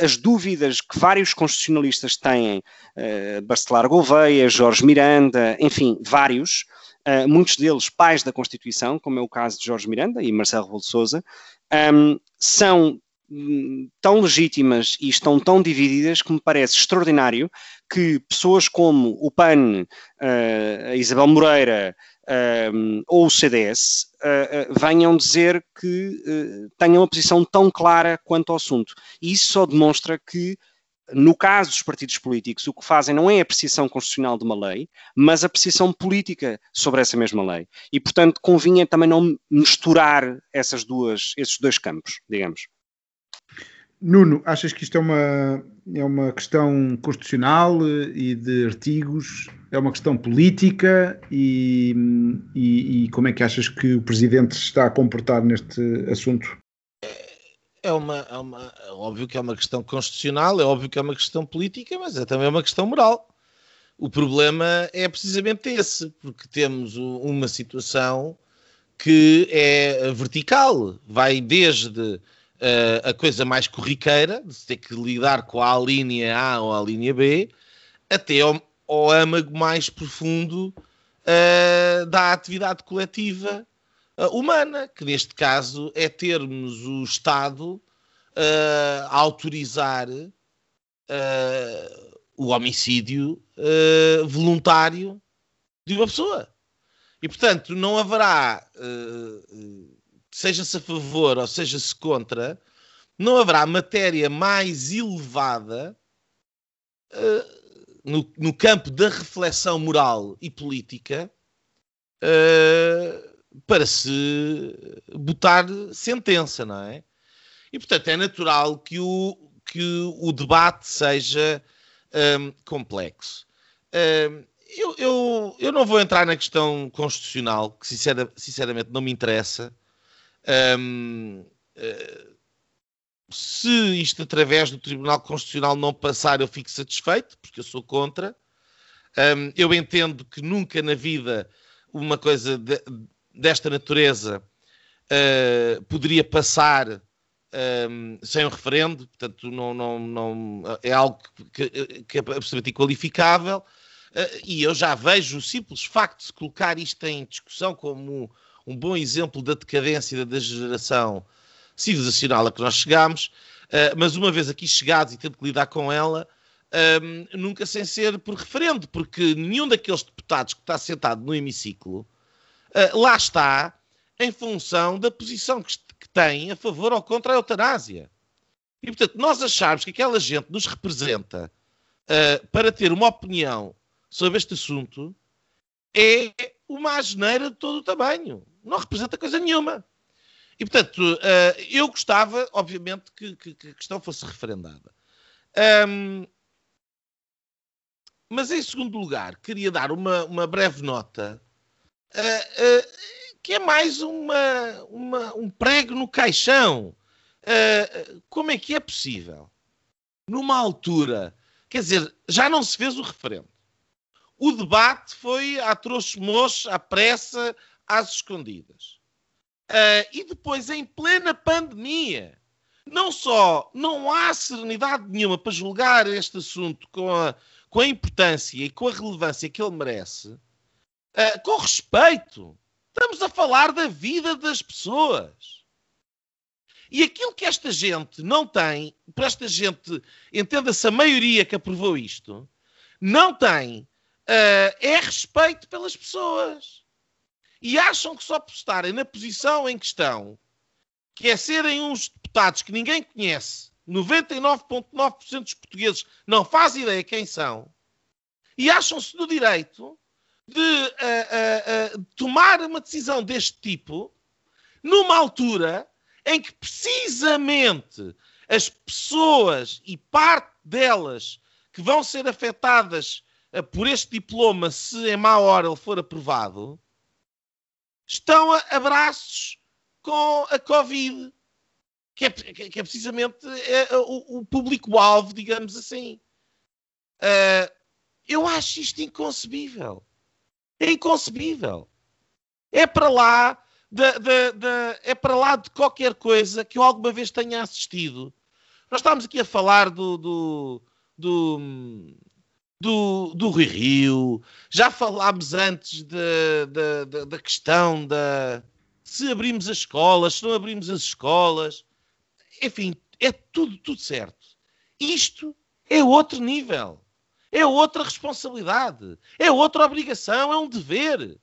as dúvidas que vários constitucionalistas têm, uh, Bacelar Gouveia, Jorge Miranda, enfim, vários, uh, muitos deles pais da Constituição, como é o caso de Jorge Miranda e Marcelo Rebelo de Sousa, um, são hum, tão legítimas e estão tão divididas que me parece extraordinário que pessoas como o PAN, uh, Isabel Moreira, um, ou o CDS uh, uh, venham dizer que uh, tenham uma posição tão clara quanto ao assunto. E isso só demonstra que, no caso dos partidos políticos, o que fazem não é a apreciação constitucional de uma lei, mas a apreciação política sobre essa mesma lei. E, portanto, convinha também não misturar essas duas, esses dois campos, digamos. Nuno, achas que isto é uma, é uma questão constitucional e de artigos? É uma questão política? E, e, e como é que achas que o Presidente se está a comportar neste assunto? É uma, é uma, é óbvio que é uma questão constitucional, é óbvio que é uma questão política, mas é também uma questão moral. O problema é precisamente esse, porque temos uma situação que é vertical, vai desde uh, a coisa mais corriqueira, de ter que lidar com a linha A ou a linha B, até ao, ao âmago mais profundo uh, da atividade coletiva uh, humana, que neste caso é termos o Estado a autorizar o homicídio voluntário de uma pessoa. E, portanto, não haverá seja-se a favor ou seja-se contra, não haverá matéria mais elevada uh, no, no, campo da reflexão moral e política uh, para se botar sentença, não é? E, portanto, é natural que o, que o debate seja um, ehm, complexo. Um, ehm, eu, eu, eu, não vou entrar na questão constitucional, que sincera, sinceramente não me interessa. Um, eh, se isto através do Tribunal Constitucional não passar, eu fico satisfeito, porque eu sou contra. Um, eu entendo que nunca na vida uma coisa de, desta natureza uh, poderia passar um, sem um referendo, portanto, não, não, não, é algo que, que é absolutamente inqualificável. Uh, e eu já vejo o simples facto de colocar isto em discussão como um bom exemplo da decadência da degeneração civilizacional a que nós chegámos, uh, mas uma vez aqui chegados e tendo que lidar com ela, um, ehm, nunca sem ser por referendo, porque nenhum daqueles deputados que está sentado no hemiciclo uh, lá está em função da posição que, que tem a favor ou contra a eutanásia. E, portanto, nós acharmos que aquela gente nos representa uh, para ter uma opinião sobre este assunto é uma asneira de todo o tamanho não representa coisa nenhuma. E, portanto, uh, eu gostava, obviamente, que, que, que, a questão fosse referendada. Um, mas, em segundo lugar, queria dar uma, uma breve nota uh, uh, que é mais uma, uma, um prego no caixão. como é que é possível, numa altura, quer dizer, já não se fez o referendo. O debate foi a trouxe moço, à pressa, às escondidas. Uh, e depois, em plena pandemia, não só não há serenidade nenhuma para julgar este assunto com a, com a importância e com a relevância que ele merece, uh, com respeito. Estamos a falar da vida das pessoas. E aquilo que esta gente não tem, para esta gente, entenda-se a maioria que aprovou isto, não tem, uh, é respeito pelas pessoas. E acham que só por estarem na posição em que estão, que é serem uns deputados que ninguém conhece, 99,9% dos portugueses não faz ideia quem são, e acham-se no direito de uh, uh, uh, tomar uma decisão deste tipo numa altura em que precisamente as pessoas e parte delas que vão ser afetadas por este diploma, se em má hora ele for aprovado, estão a abraços com a Covid, que é, que é precisamente é, o, o público-alvo, digamos assim. Uh, eu acho isto inconcebível. É inconcebível. É para lá de, de, de, é para lá de qualquer coisa que eu alguma vez tenha assistido. Nós estávamos aqui a falar do, do, do, do, do Rui Rio, já falámos antes da questão da se abrimos as escolas, se não abrimos as escolas, enfim, é tudo, tudo certo. Isto é outro nível é outra responsabilidade, é outra obrigação, é um dever.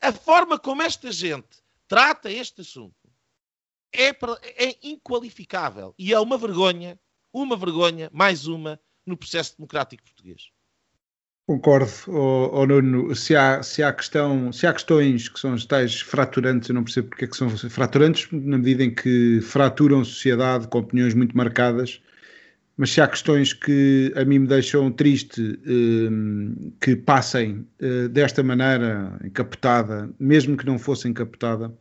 A forma como esta gente trata este assunto é, é inqualificável e é uma vergonha, uma vergonha, mais uma, no processo democrático português. Concordo, oh, oh Nuno. Se há, se, há questão, se há questões que são tais fraturantes, eu não percebo porque é que são fraturantes, na medida em que fraturam a sociedade com opiniões muito marcadas mas se há questões que a mim me deixam triste um, que passem uh, desta maneira encapotada, mesmo que não fosse encapotada,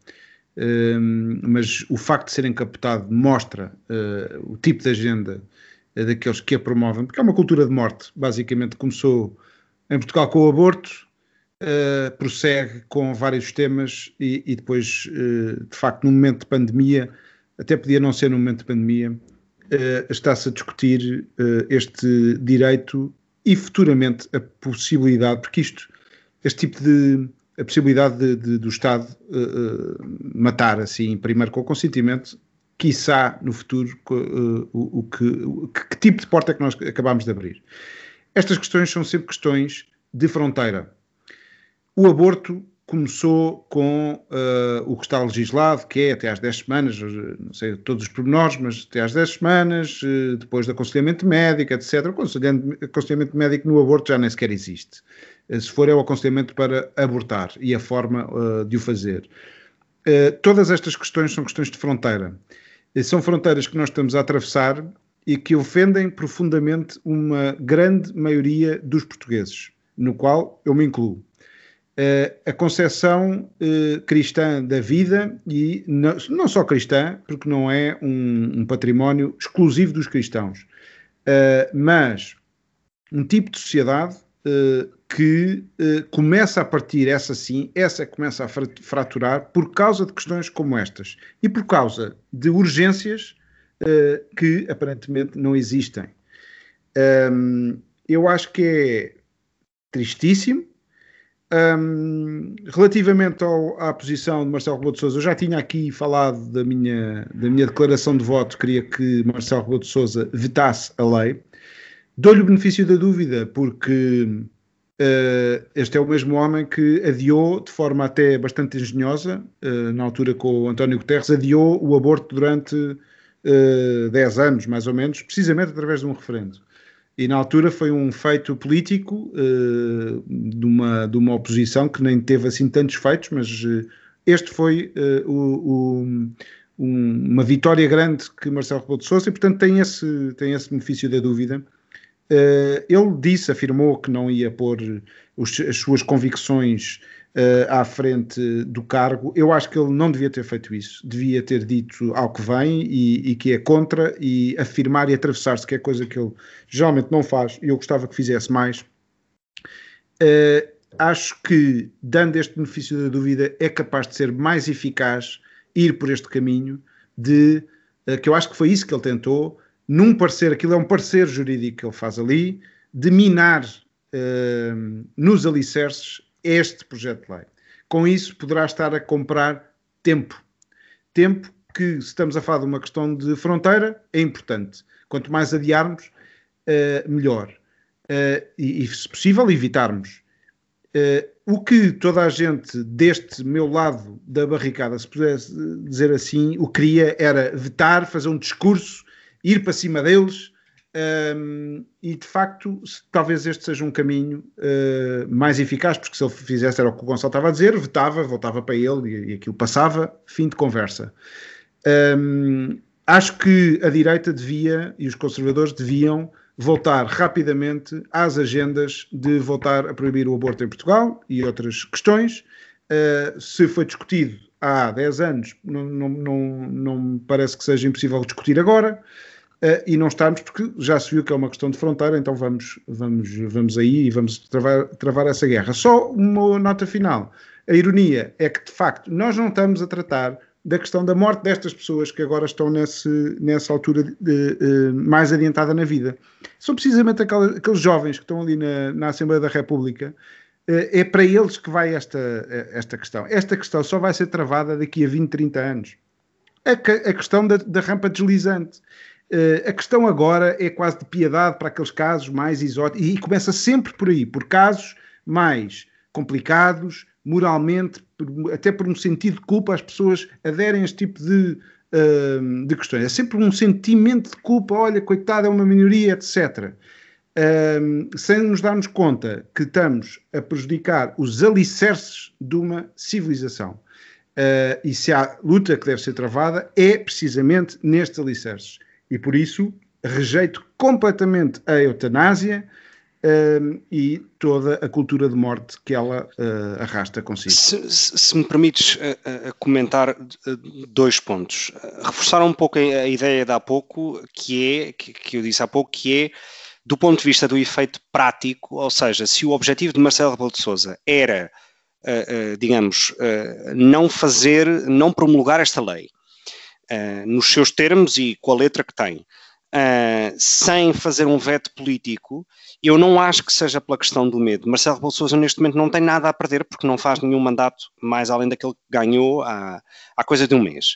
um, mas o facto de ser encapotado mostra uh, o tipo de agenda uh, daqueles que a promovem, porque é uma cultura de morte, basicamente começou em Portugal com o aborto, prossegue com vários temas e, e depois, de facto, num momento de pandemia, até podia não ser num momento de pandemia, uh, está-se a discutir uh, este direito e futuramente a possibilidade, porque isto, este tipo de a possibilidade de, de, do Estado uh, matar assim, primeiro com o consentimento, quiçá no futuro o, o, que, o, que tipo de porta é que nós acabamos de abrir. Estas questões são sempre questões de fronteira. O aborto começou com uh, o que está legislado, que é até às 10 semanas, não sei todos os pormenores, mas até às 10 semanas, uh, depois de aconselhamento médico, etc. O aconselhamento médico no aborto já nem sequer existe. Uh, se for, é o aconselhamento para abortar e a forma de o fazer. todas estas questões são questões de fronteira. são fronteiras que nós estamos a atravessar e que ofendem profundamente uma grande maioria dos portugueses, no qual eu me incluo. A concepção uh, cristã da vida e não, só cristã, porque não é um, património exclusivo dos cristãos, uh, mas um tipo de sociedade que começa a partir, essa sim, essa começa a fraturar por causa de questões como estas. E por causa de urgências que aparentemente não existem. Um, eu acho que é tristíssimo um, relativamente ao, à posição de Marcelo Rebelo de Sousa, eu já tinha aqui falado da minha, da minha declaração de voto, queria que Marcelo Rebelo de Sousa vetasse a lei. Dou-lhe o benefício da dúvida, porque uh, este é o mesmo homem que adiou, de forma até bastante engenhosa, uh, na altura com o António Guterres, adiou o aborto durante uh, ah, 10 anos, mais ou menos, precisamente através de um referendo. E na altura foi um feito político uh, de, uma, de uma oposição que nem teve assim tantos feitos, mas uh, este foi uh, o, o, um, uma vitória grande que Marcelo Rebelo de Sousa e, portanto, tem esse, tem esse benefício da dúvida. ele disse, afirmou que não ia pôr os, as suas convicções uh, à frente do cargo. Eu acho que ele não devia ter feito isso. Devia ter dito ao que vem e, e que é contra e afirmar e atravessar-se, que é coisa que ele geralmente não faz e eu gostava que fizesse mais. Uh, acho que, dando este benefício da dúvida, é capaz de ser mais eficaz ir por este caminho de uh, que eu acho que foi isso que ele tentou, num parecer, aquilo é um parecer jurídico que ele faz ali, de minar uh, nos alicerces este projeto de lei. Com isso, poderá estar a comprar tempo. Tempo que, se estamos a falar de uma questão de fronteira, é importante. Quanto mais adiarmos, uh, melhor. Uh, e, e, se possível, evitarmos. Uh, o que toda a gente deste meu lado da barricada, se pudesse dizer assim, o queria era vetar, fazer um discurso, ir para cima deles. Um, e de facto, talvez este seja um caminho uh, mais eficaz, porque se ele fizesse era o que o Gonçalo estava a dizer, vetava, voltava para ele e, e aquilo passava, fim de conversa. Um, acho que a direita devia e os conservadores deviam voltar rapidamente às agendas de voltar a proibir o aborto em Portugal e outras questões. Uh, se foi discutido há 10 anos, não, não, não, não parece que seja impossível discutir agora. Uh, e não estamos porque já se viu que é uma questão de fronteira, então vamos, vamos, vamos aí e vamos travar, travar essa guerra. Só uma nota final. A ironia é que, de facto, nós não estamos a tratar da questão da morte destas pessoas que agora estão nesse, nessa altura de, de, de, mais adiantada na vida. São precisamente aqueles, aqueles jovens que estão ali na, na Assembleia da República. Eh, é para eles que vai esta, esta questão. Esta questão só vai ser travada daqui a 20, 30 anos. A, a questão da, da rampa deslizante. Uh, a questão agora é quase de piedade para aqueles casos mais exóticos, e começa sempre por aí, por casos mais complicados, moralmente, até por um sentido de culpa, as pessoas aderem a este tipo de, uh, de questões. É sempre um sentimento de culpa, olha, coitado, é uma minoria, etc. Uh, sem nos darmos conta que estamos a prejudicar os alicerces de uma civilização. E se há luta que deve ser travada, é precisamente nestes alicerces. E por isso rejeito completamente a eutanásia, uh, e toda a cultura de morte que ela uh, arrasta consigo. Se, se me permites uh, comentar dois pontos. Reforçar um pouco a, a, ideia de há pouco, que é, que, que eu disse há pouco, que é do ponto de vista do efeito prático, ou seja, se o objetivo de Marcelo Rebelo de Sousa era, uh, uh, digamos, uh, não fazer, não promulgar esta lei nos seus termos e com a letra que tem, sem fazer um veto político, eu não acho que seja pela questão do medo. Marcelo Rebelo Sousa neste momento não tem nada a perder porque não faz nenhum mandato mais além daquele que ganhou há, há coisa de um mês.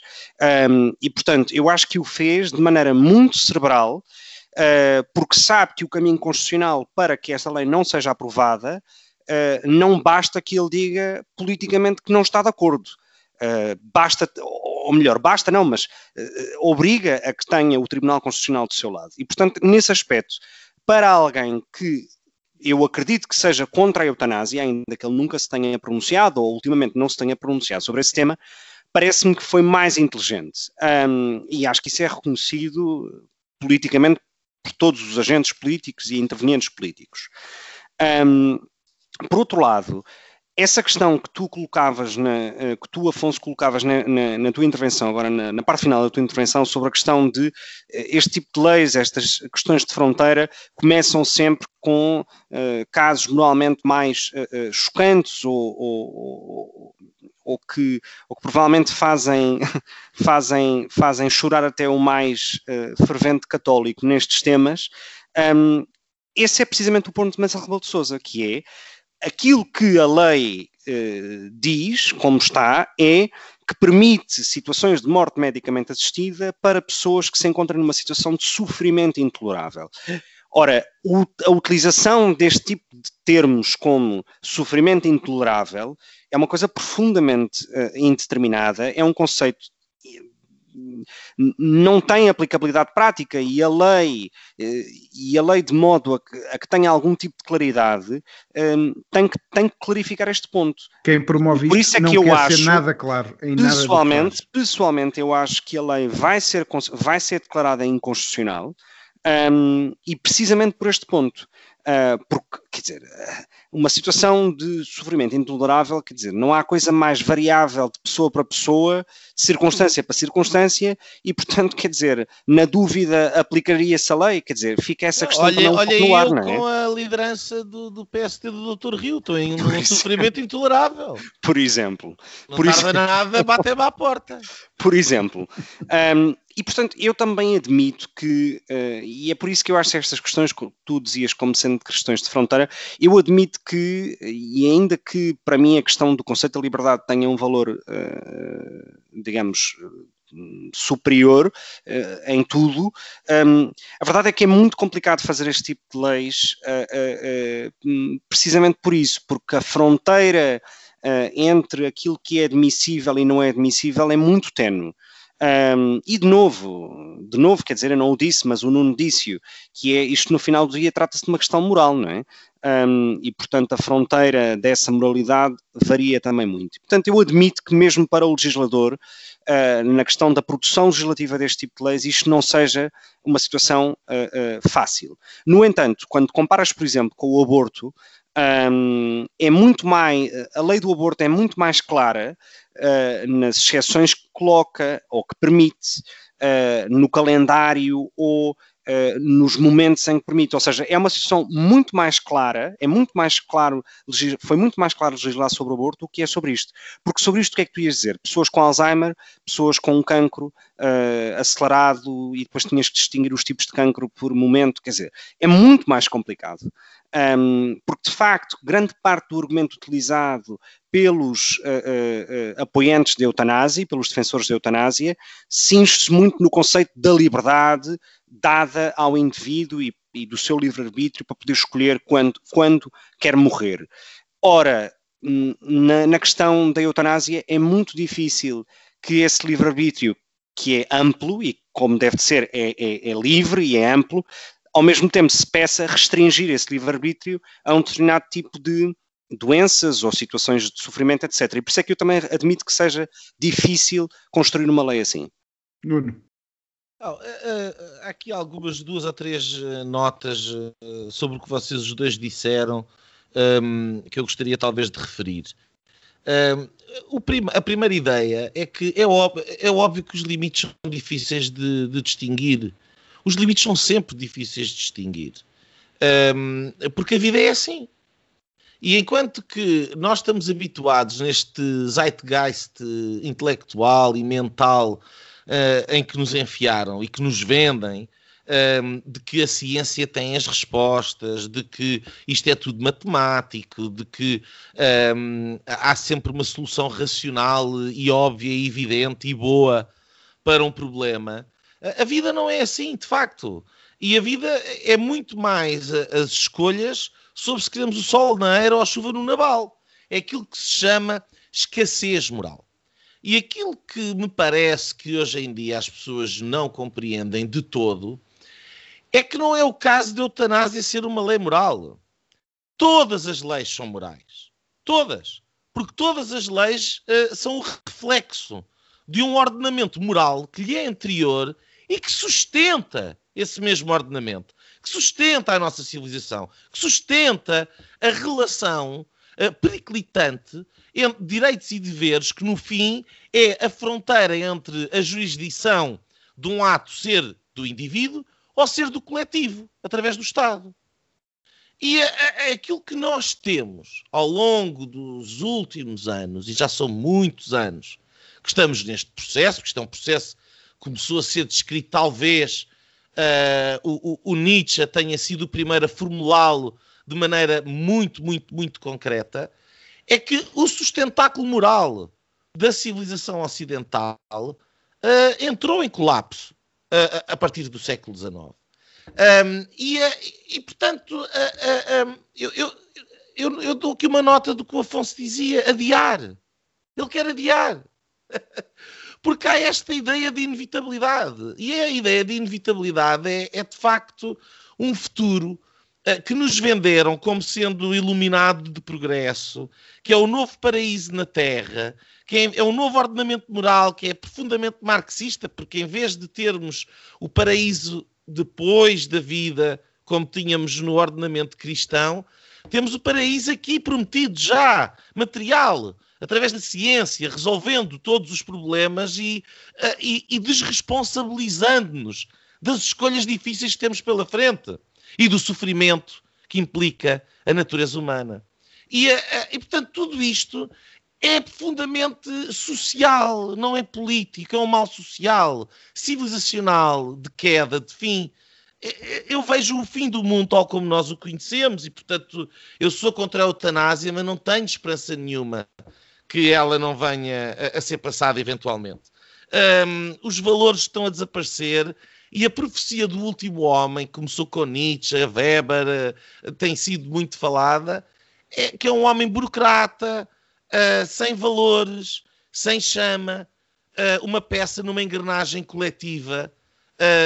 Um, e, portanto, eu acho que o fez de maneira muito cerebral, uh, porque sabe que o caminho constitucional para que esta lei não seja aprovada uh, não basta que ele diga politicamente que não está de acordo. Uh, basta, ou melhor, basta não, mas obriga a que tenha o Tribunal Constitucional do seu lado. E, portanto, nesse aspecto, para alguém que eu acredito que seja contra a eutanásia, ainda que ele nunca se tenha pronunciado ou ultimamente não se tenha pronunciado sobre esse tema, parece-me que foi mais inteligente. Um, e acho que isso é reconhecido politicamente por todos os agentes políticos e intervenientes políticos. Um, por outro lado, essa questão que tu colocavas, na, eh, que tu, Afonso, colocavas na, na, na tua intervenção, agora na, na, parte final da tua intervenção, sobre a questão de eh, este tipo de leis, estas questões de fronteira, começam sempre com uh, casos normalmente mais uh, chocantes ou, ou, ou, que, ou que provavelmente fazem, [LAUGHS] fazem, fazem chorar até o mais uh, fervente católico nestes temas. Um, esse é precisamente o ponto de Marcelo Rebelo de Sousa, que é aquilo que a lei eh, diz, como está, é que permite situações de morte medicamente assistida para pessoas que se encontram numa situação de sofrimento intolerável. Ora, a utilização deste tipo de termos como sofrimento intolerável é uma coisa profundamente uh, indeterminada, é um conceito não tem aplicabilidade prática e a lei eh, e a lei de modo a que, a que tenha algum tipo de claridade um, tem, que, tem que clarificar este ponto. Quem promove Por isso é que eu acho, nada claro. pessoalmente, nada pessoalmente, eu acho que a lei vai ser, vai ser declarada inconstitucional um, e precisamente por este ponto. Uh, porque, quer dizer, uma situação de sofrimento intolerável, quer dizer, não há coisa mais variável de pessoa para pessoa, de circunstância para circunstância, e portanto, quer dizer, na dúvida aplicaria-se a lei, quer dizer, fica essa questão olha, não olha no ar, eu não é? com a liderança do, do PSD do Dr. Rio, estou em um sofrimento intolerável. Por exemplo. Não por tarda nada, bate-me à porta. [LAUGHS] Por exemplo. Um, e, portanto, eu também admito que, uh, e é por isso que eu acho estas questões que tu dizias como sendo questões de fronteira, eu admito que, e ainda que para mim a questão do conceito da liberdade tenha um valor, uh, digamos, superior uh, em tudo. Um, a verdade é que é muito complicado fazer este tipo de leis, uh, uh, precisamente por isso, porque a fronteira entre aquilo que é admissível e não é admissível é muito tenue. Um, e de novo, de novo, quer dizer, eu não o disse, mas o Nuno disse que é isto no final do dia trata-se de uma questão moral, não é? Um, e portanto a fronteira dessa moralidade varia também muito. Portanto, eu admito que mesmo para o legislador, uh, na questão da produção legislativa deste tipo de leis, isto não seja uma situação uh, uh, fácil. No entanto, quando comparas, por exemplo, com o aborto, é muito mais, a lei do aborto é muito mais clara uh, nas exceções que coloca ou que permite uh, no calendário ou uh, nos momentos em que permite. Ou seja, é uma situação muito mais clara, é muito mais claro, foi muito mais claro legislar sobre o aborto do que é sobre isto. Porque sobre isto o que é que tu ias dizer? Pessoas com Alzheimer, pessoas com um cancro acelerado e depois tinhas que distinguir os tipos de cancro por momento, quer dizer, é muito mais complicado. Um, porque de facto grande parte do argumento utilizado pelos uh, uh, uh, apoiantes da eutanásia, pelos defensores da eutanásia, cinge-se muito no conceito da liberdade dada ao indivíduo e, e do seu livre-arbítrio para poder escolher quando, quando quer morrer. Ora, na, na questão da eutanásia é muito difícil que esse livre-arbítrio, que é amplo e como deve de ser, é, é, é livre e é amplo, ao mesmo tempo se peça restringir esse livre-arbítrio a um determinado tipo de doenças ou situações de sofrimento, etc. E por isso é que eu também admito que seja difícil construir uma lei assim. Nuno. Oh, uh, uh, há aqui algumas, duas ou três uh, notas sobre o que vocês os dois disseram um, ehm, que eu gostaria talvez de referir. Ehm, prim a primeira ideia é que é, é, óbvio que os limites são difíceis de, de distinguir os limites são sempre difíceis de distinguir. Um, porque a vida é assim. E enquanto que nós estamos habituados neste zeitgeist intelectual e mental uh, em que nos enfiaram e que nos vendem, um, de que a ciência tem as respostas, de que isto é tudo matemático, de que um, há sempre uma solução racional e óbvia e evidente e boa para um problema, a vida não é assim, de facto. E a vida é muito mais as escolhas sobre se queremos o sol na era ou a chuva no naval. É aquilo que se chama escassez moral. E aquilo que me parece que hoje em dia as pessoas não compreendem de todo é que não é o caso de eutanásia ser uma lei moral. Todas as leis são morais. Todas. Porque todas as leis uh, são o reflexo de um ordenamento moral que lhe é anterior e que sustenta esse mesmo ordenamento, que sustenta a nossa civilização, que sustenta a relação uh, periclitante entre direitos e deveres, que no fim é a fronteira entre a jurisdição de um ato ser do indivíduo ou ser do coletivo, através do Estado. E é, aquilo que nós temos ao longo dos últimos anos, e já são muitos anos, que estamos neste processo, que isto é um processo começou a ser descrito, talvez uh, o, o, Nietzsche tenha sido o primeiro a formulá-lo de maneira muito, muito, muito concreta, é que o sustentáculo moral da civilização ocidental uh, entrou em colapso a partir do século XIX. Um, e, e, portanto, um, eu, eu, eu, eu dou aqui uma nota do que o Afonso dizia: adiar. Ele quer adiar. [LAUGHS] porque há esta ideia de inevitabilidade. E a ideia de inevitabilidade é, é de facto um futuro que nos venderam como sendo iluminado de progresso, que é o novo paraíso na Terra, que é, é um novo ordenamento moral que é profundamente marxista, porque em vez de termos o paraíso depois da vida, como tínhamos no ordenamento cristão, temos o paraíso aqui prometido já, material através da ciência, resolvendo todos os problemas e, uh, e, e desresponsabilizando-nos das escolhas difíceis que temos pela frente e do sofrimento que implica a natureza humana. E, uh, e portanto, tudo isto é profundamente social, não é político, é um mal social, civilizacional, de queda, de fim. Eu vejo o fim do mundo tal como nós o conhecemos e, portanto, eu sou contra a eutanásia, mas não tenho esperança nenhuma que ela não venha a, a ser passada eventualmente. Um, os valores estão a desaparecer e a profecia do último homem, começou com Nietzsche, Weber, uh, tem sido muito falada, é que é um homem burocrata, uh, sem valores, sem chama, uh, uma peça numa engrenagem coletiva,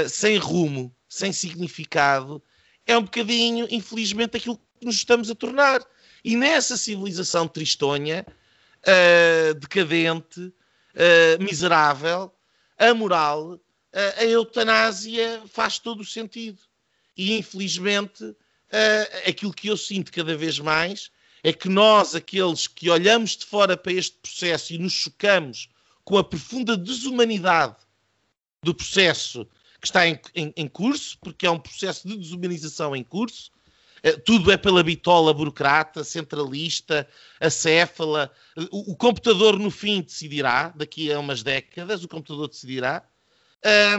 sem rumo, sem significado. É um bocadinho, infelizmente, aquilo que nos estamos a tornar. E nessa civilização tristonha, decadente, uh, miserável, amoral, uh, a eutanásia faz todo o sentido. E infelizmente, aquilo que eu sinto cada vez mais é que nós, aqueles que olhamos de fora para este processo e nos chocamos com a profunda desumanidade do processo que está em, em, em curso, porque é um processo de desumanização em curso, eh, tudo é pela bitola burocrata, centralista, acéfala. O, o computador, no fim, decidirá, daqui a umas décadas, o computador decidirá.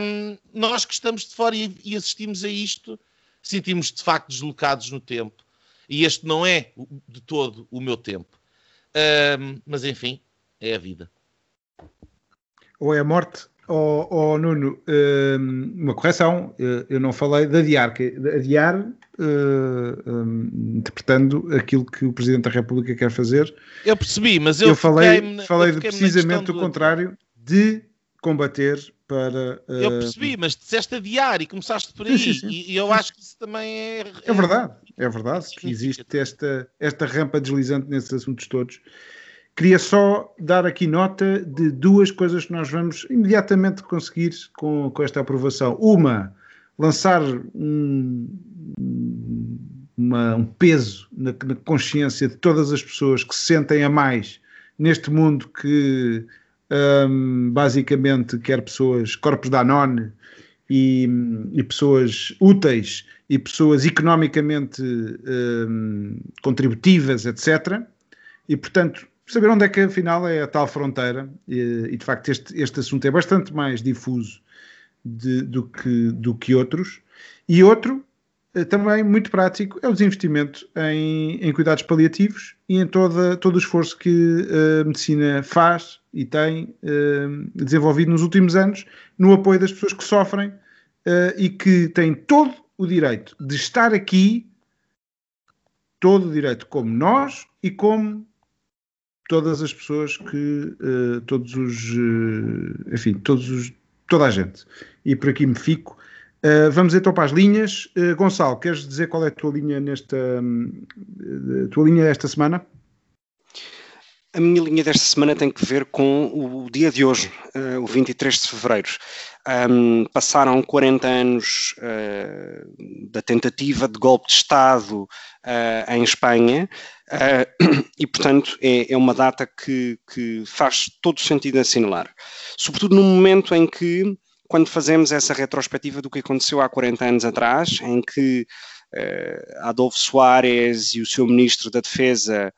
Um, nós que estamos de fora e, e assistimos a isto, sentimos de facto deslocados no tempo. E este não é de todo o meu tempo. Um, mas enfim, é a vida. Ou é a morte Oh, oh, Nuno, uma correção, eh, eu não falei de adiar, que adiar uh, um, interpretando aquilo que o Presidente da República quer fazer. Eu percebi, mas eu, eu falei, falei eu precisamente o contrário, de combater para. Uh... Eu percebi, mas disseste adiar e começaste por aí, sim, sim, sim. E, eu acho que isso também é. É verdade, é verdade, que existe esta, esta rampa deslizante nesses assuntos todos. Queria só dar aqui nota de duas coisas que nós vamos imediatamente conseguir com, com esta aprovação. Uma, lançar um, uma, um peso na, na, consciência de todas as pessoas que se sentem a mais neste mundo que um, basicamente quer pessoas, corpos da Anone e, e, pessoas úteis e pessoas economicamente um, contributivas, etc. E, portanto, saber onde é que afinal é a tal fronteira, e, e de facto este, este assunto é bastante mais difuso de, do, que, do que outros. E outro, eh, também muito prático, é o desinvestimento em, em cuidados paliativos e em toda, todo o esforço que a medicina faz e tem uh, desenvolvido nos últimos anos no apoio das pessoas que sofrem uh, e que têm todo o direito de estar aqui, todo o direito como nós e como todas as pessoas que, uh, todos os, enfim, todos os, toda a gente. E por aqui me fico. Vamos então para as linhas. Gonçalo, queres dizer qual é a tua linha nesta, a tua linha desta semana? A minha linha desta semana tem que ver com o dia de hoje, uh, o 23 de fevereiro. Um, passaram 40 anos uh, da tentativa de golpe de Estado uh, em Espanha [CLEARS THROAT] e, portanto, é, é uma data que, que, faz todo sentido assinalar. Sobretudo no momento em que, quando fazemos essa retrospectiva do que aconteceu há 40 anos atrás, em que Adolfo Soares e o seu ministro da Defesa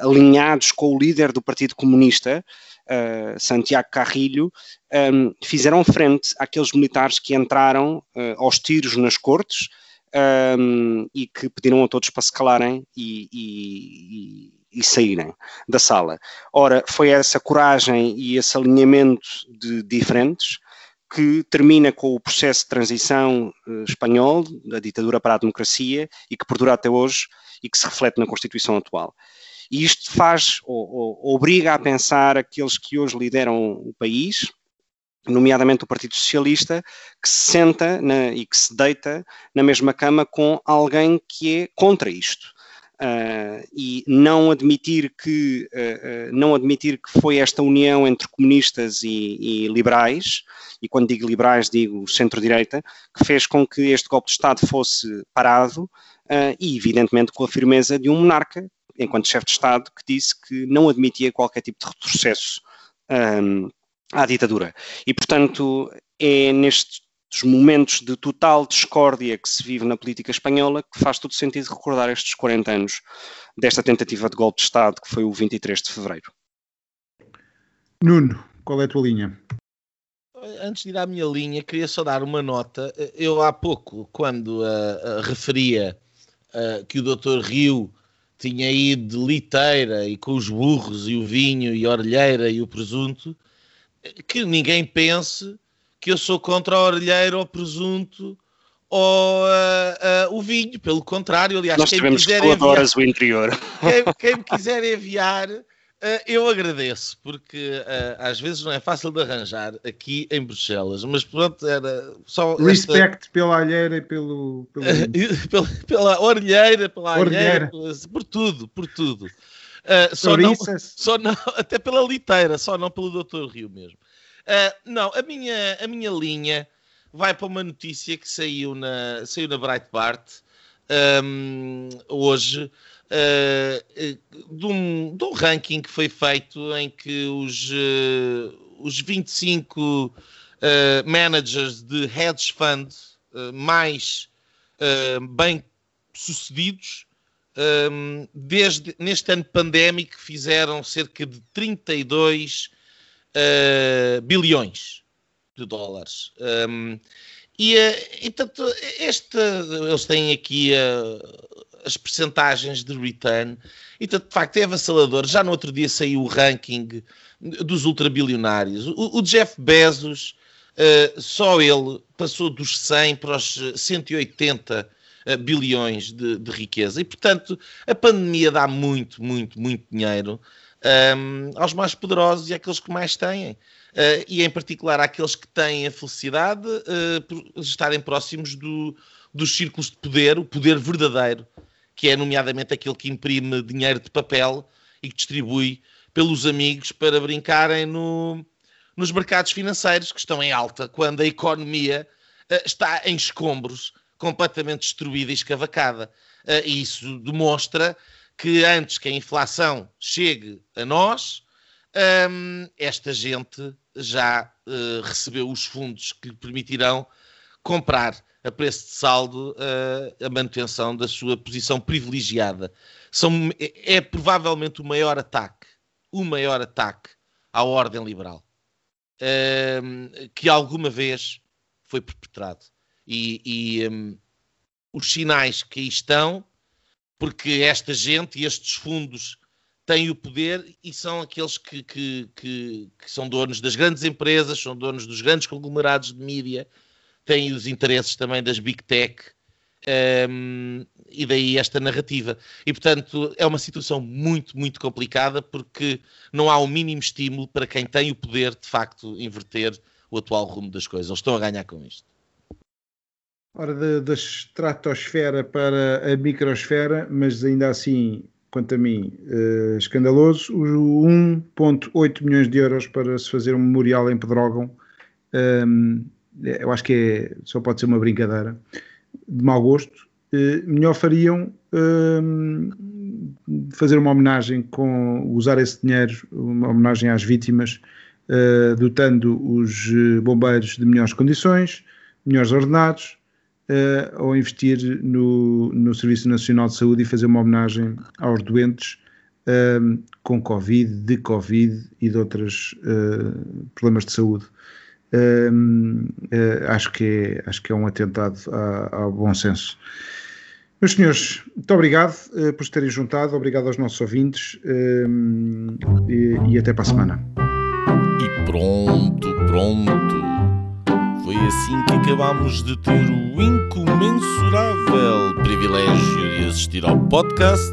alinhados com o líder do Partido Comunista, uh, Santiago Carrilho, um, fizeram frente àqueles militares que entraram uh, aos tiros nas cortes um, e que pediram a todos para se calarem e, e, e, saírem da sala. Ora, foi essa coragem e esse alinhamento de diferentes que termina com o processo de transição uh, espanhol, da ditadura para a democracia, e que perdura até hoje e que se reflete na Constituição atual. E isto faz, ou, ou, obriga a pensar aqueles que hoje lideram o país, nomeadamente o Partido Socialista, que se senta na, e que se deita na mesma cama com alguém que é contra isto. Uh, e não admitir que uh, uh, não admitir que foi esta união entre comunistas e, e liberais e quando digo liberais digo centro-direita que fez com que este golpe de Estado fosse parado e evidentemente com a firmeza de um monarca enquanto chefe de Estado, que disse que não admitia qualquer tipo de retrocesso um, à ditadura. E, portanto, é nestes momentos de total discórdia que se vive na política espanhola que faz todo sentido recordar estes 40 anos desta tentativa de golpe de Estado que foi o 23 de fevereiro. Nuno, qual é a tua linha? Antes de ir à minha linha, queria só dar uma nota. Eu há pouco, quando uh, uh, referia uh, que o Dr. Rio tinha ido de liteira e com os burros e o vinho e a orelheira e o presunto, que ninguém pense que eu sou contra a orelheira ou presunto ou uh, uh, o vinho, pelo contrário, aliás, Nós quem me quiser enviar, o. Quem, [LAUGHS] quem me quiser enviar, eu agradeço, porque às vezes não é fácil de arranjar aqui em Bruxelas, mas pronto, era só. Respect esta... pela alheira e pelo. pelo... [LAUGHS] pela, pela orelheira, pela orelheira, por tudo, por tudo. só, não, só não, [LAUGHS] até pela liteira, só não pelo Doutor Rio mesmo. não, a minha, a minha linha vai para uma notícia que saiu na, saiu na Breitbart um, hoje, uh, de, um, de um ranking que foi feito em que os, uh, os 25 uh, managers de hedge fund mais bem sucedidos um, desde neste ano pandémico fizeram cerca de 32 bilhões de dólares. Um, e, eh, e tanto, este, eles têm aqui uh, as percentagens de return, e tanto, de facto é avassalador. Já no outro dia saiu o ranking dos ultrabilionários. O, o Jeff Bezos, uh, só ele passou dos 100 para os 180 uh, bilhões de, de, riqueza. E, portanto, a pandemia dá muito, muito, muito dinheiro um, aos mais poderosos e àqueles que mais têm. Uh, e em particular àqueles que têm a felicidade uh, por estarem próximos do, dos círculos de poder, o poder verdadeiro, que é nomeadamente aquele que imprime dinheiro de papel e que distribui pelos amigos para brincarem no, nos mercados financeiros que estão em alta, quando a economia uh, está em escombros, completamente destruída e escavacada. e isso demonstra que antes que a inflação chegue a nós, um, esta gente já uh, recebeu os fundos que lhe permitirão comprar a preço de saldo uh, a manutenção da sua posição privilegiada. São, é, é, provavelmente o maior ataque, o maior ataque à ordem liberal uh, que alguma vez foi perpetrado. E, e um, os sinais que aí estão, porque esta gente e estes fundos têm o poder e são aqueles que, que, que, que, são donos das grandes empresas, são donos dos grandes conglomerados de mídia, têm os interesses também das big tech um, e daí esta narrativa. E portanto é uma situação muito, muito complicada porque não há o mínimo estímulo para quem tem o poder de facto inverter o atual rumo das coisas. Eles estão a ganhar com isto. Ora, da, estratosfera para a microsfera, mas ainda assim quanto a mim, uh, escandaloso. O 1,8 milhões de euros para se fazer um memorial em Pedrógão, um, ehm, eu acho que é, só pode ser uma brincadeira de mau gosto. Uh, melhor fariam um, ehm, fazer uma homenagem com usar esse dinheiro, uma homenagem às vítimas, uh, dotando os bombeiros de melhores condições, melhores ordenados, uh, ou investir no, no Serviço Nacional de Saúde e fazer uma homenagem aos doentes uh, com Covid, de Covid e de outros uh, problemas de saúde. Acho, que é, acho que é um atentado ao bom senso. Meus senhores, muito obrigado uh, por terem juntado, obrigado aos nossos ouvintes e, e, até para a semana. E pronto, pronto. Foi assim que acabámos de ter o incomensurável privilégio de assistir ao podcast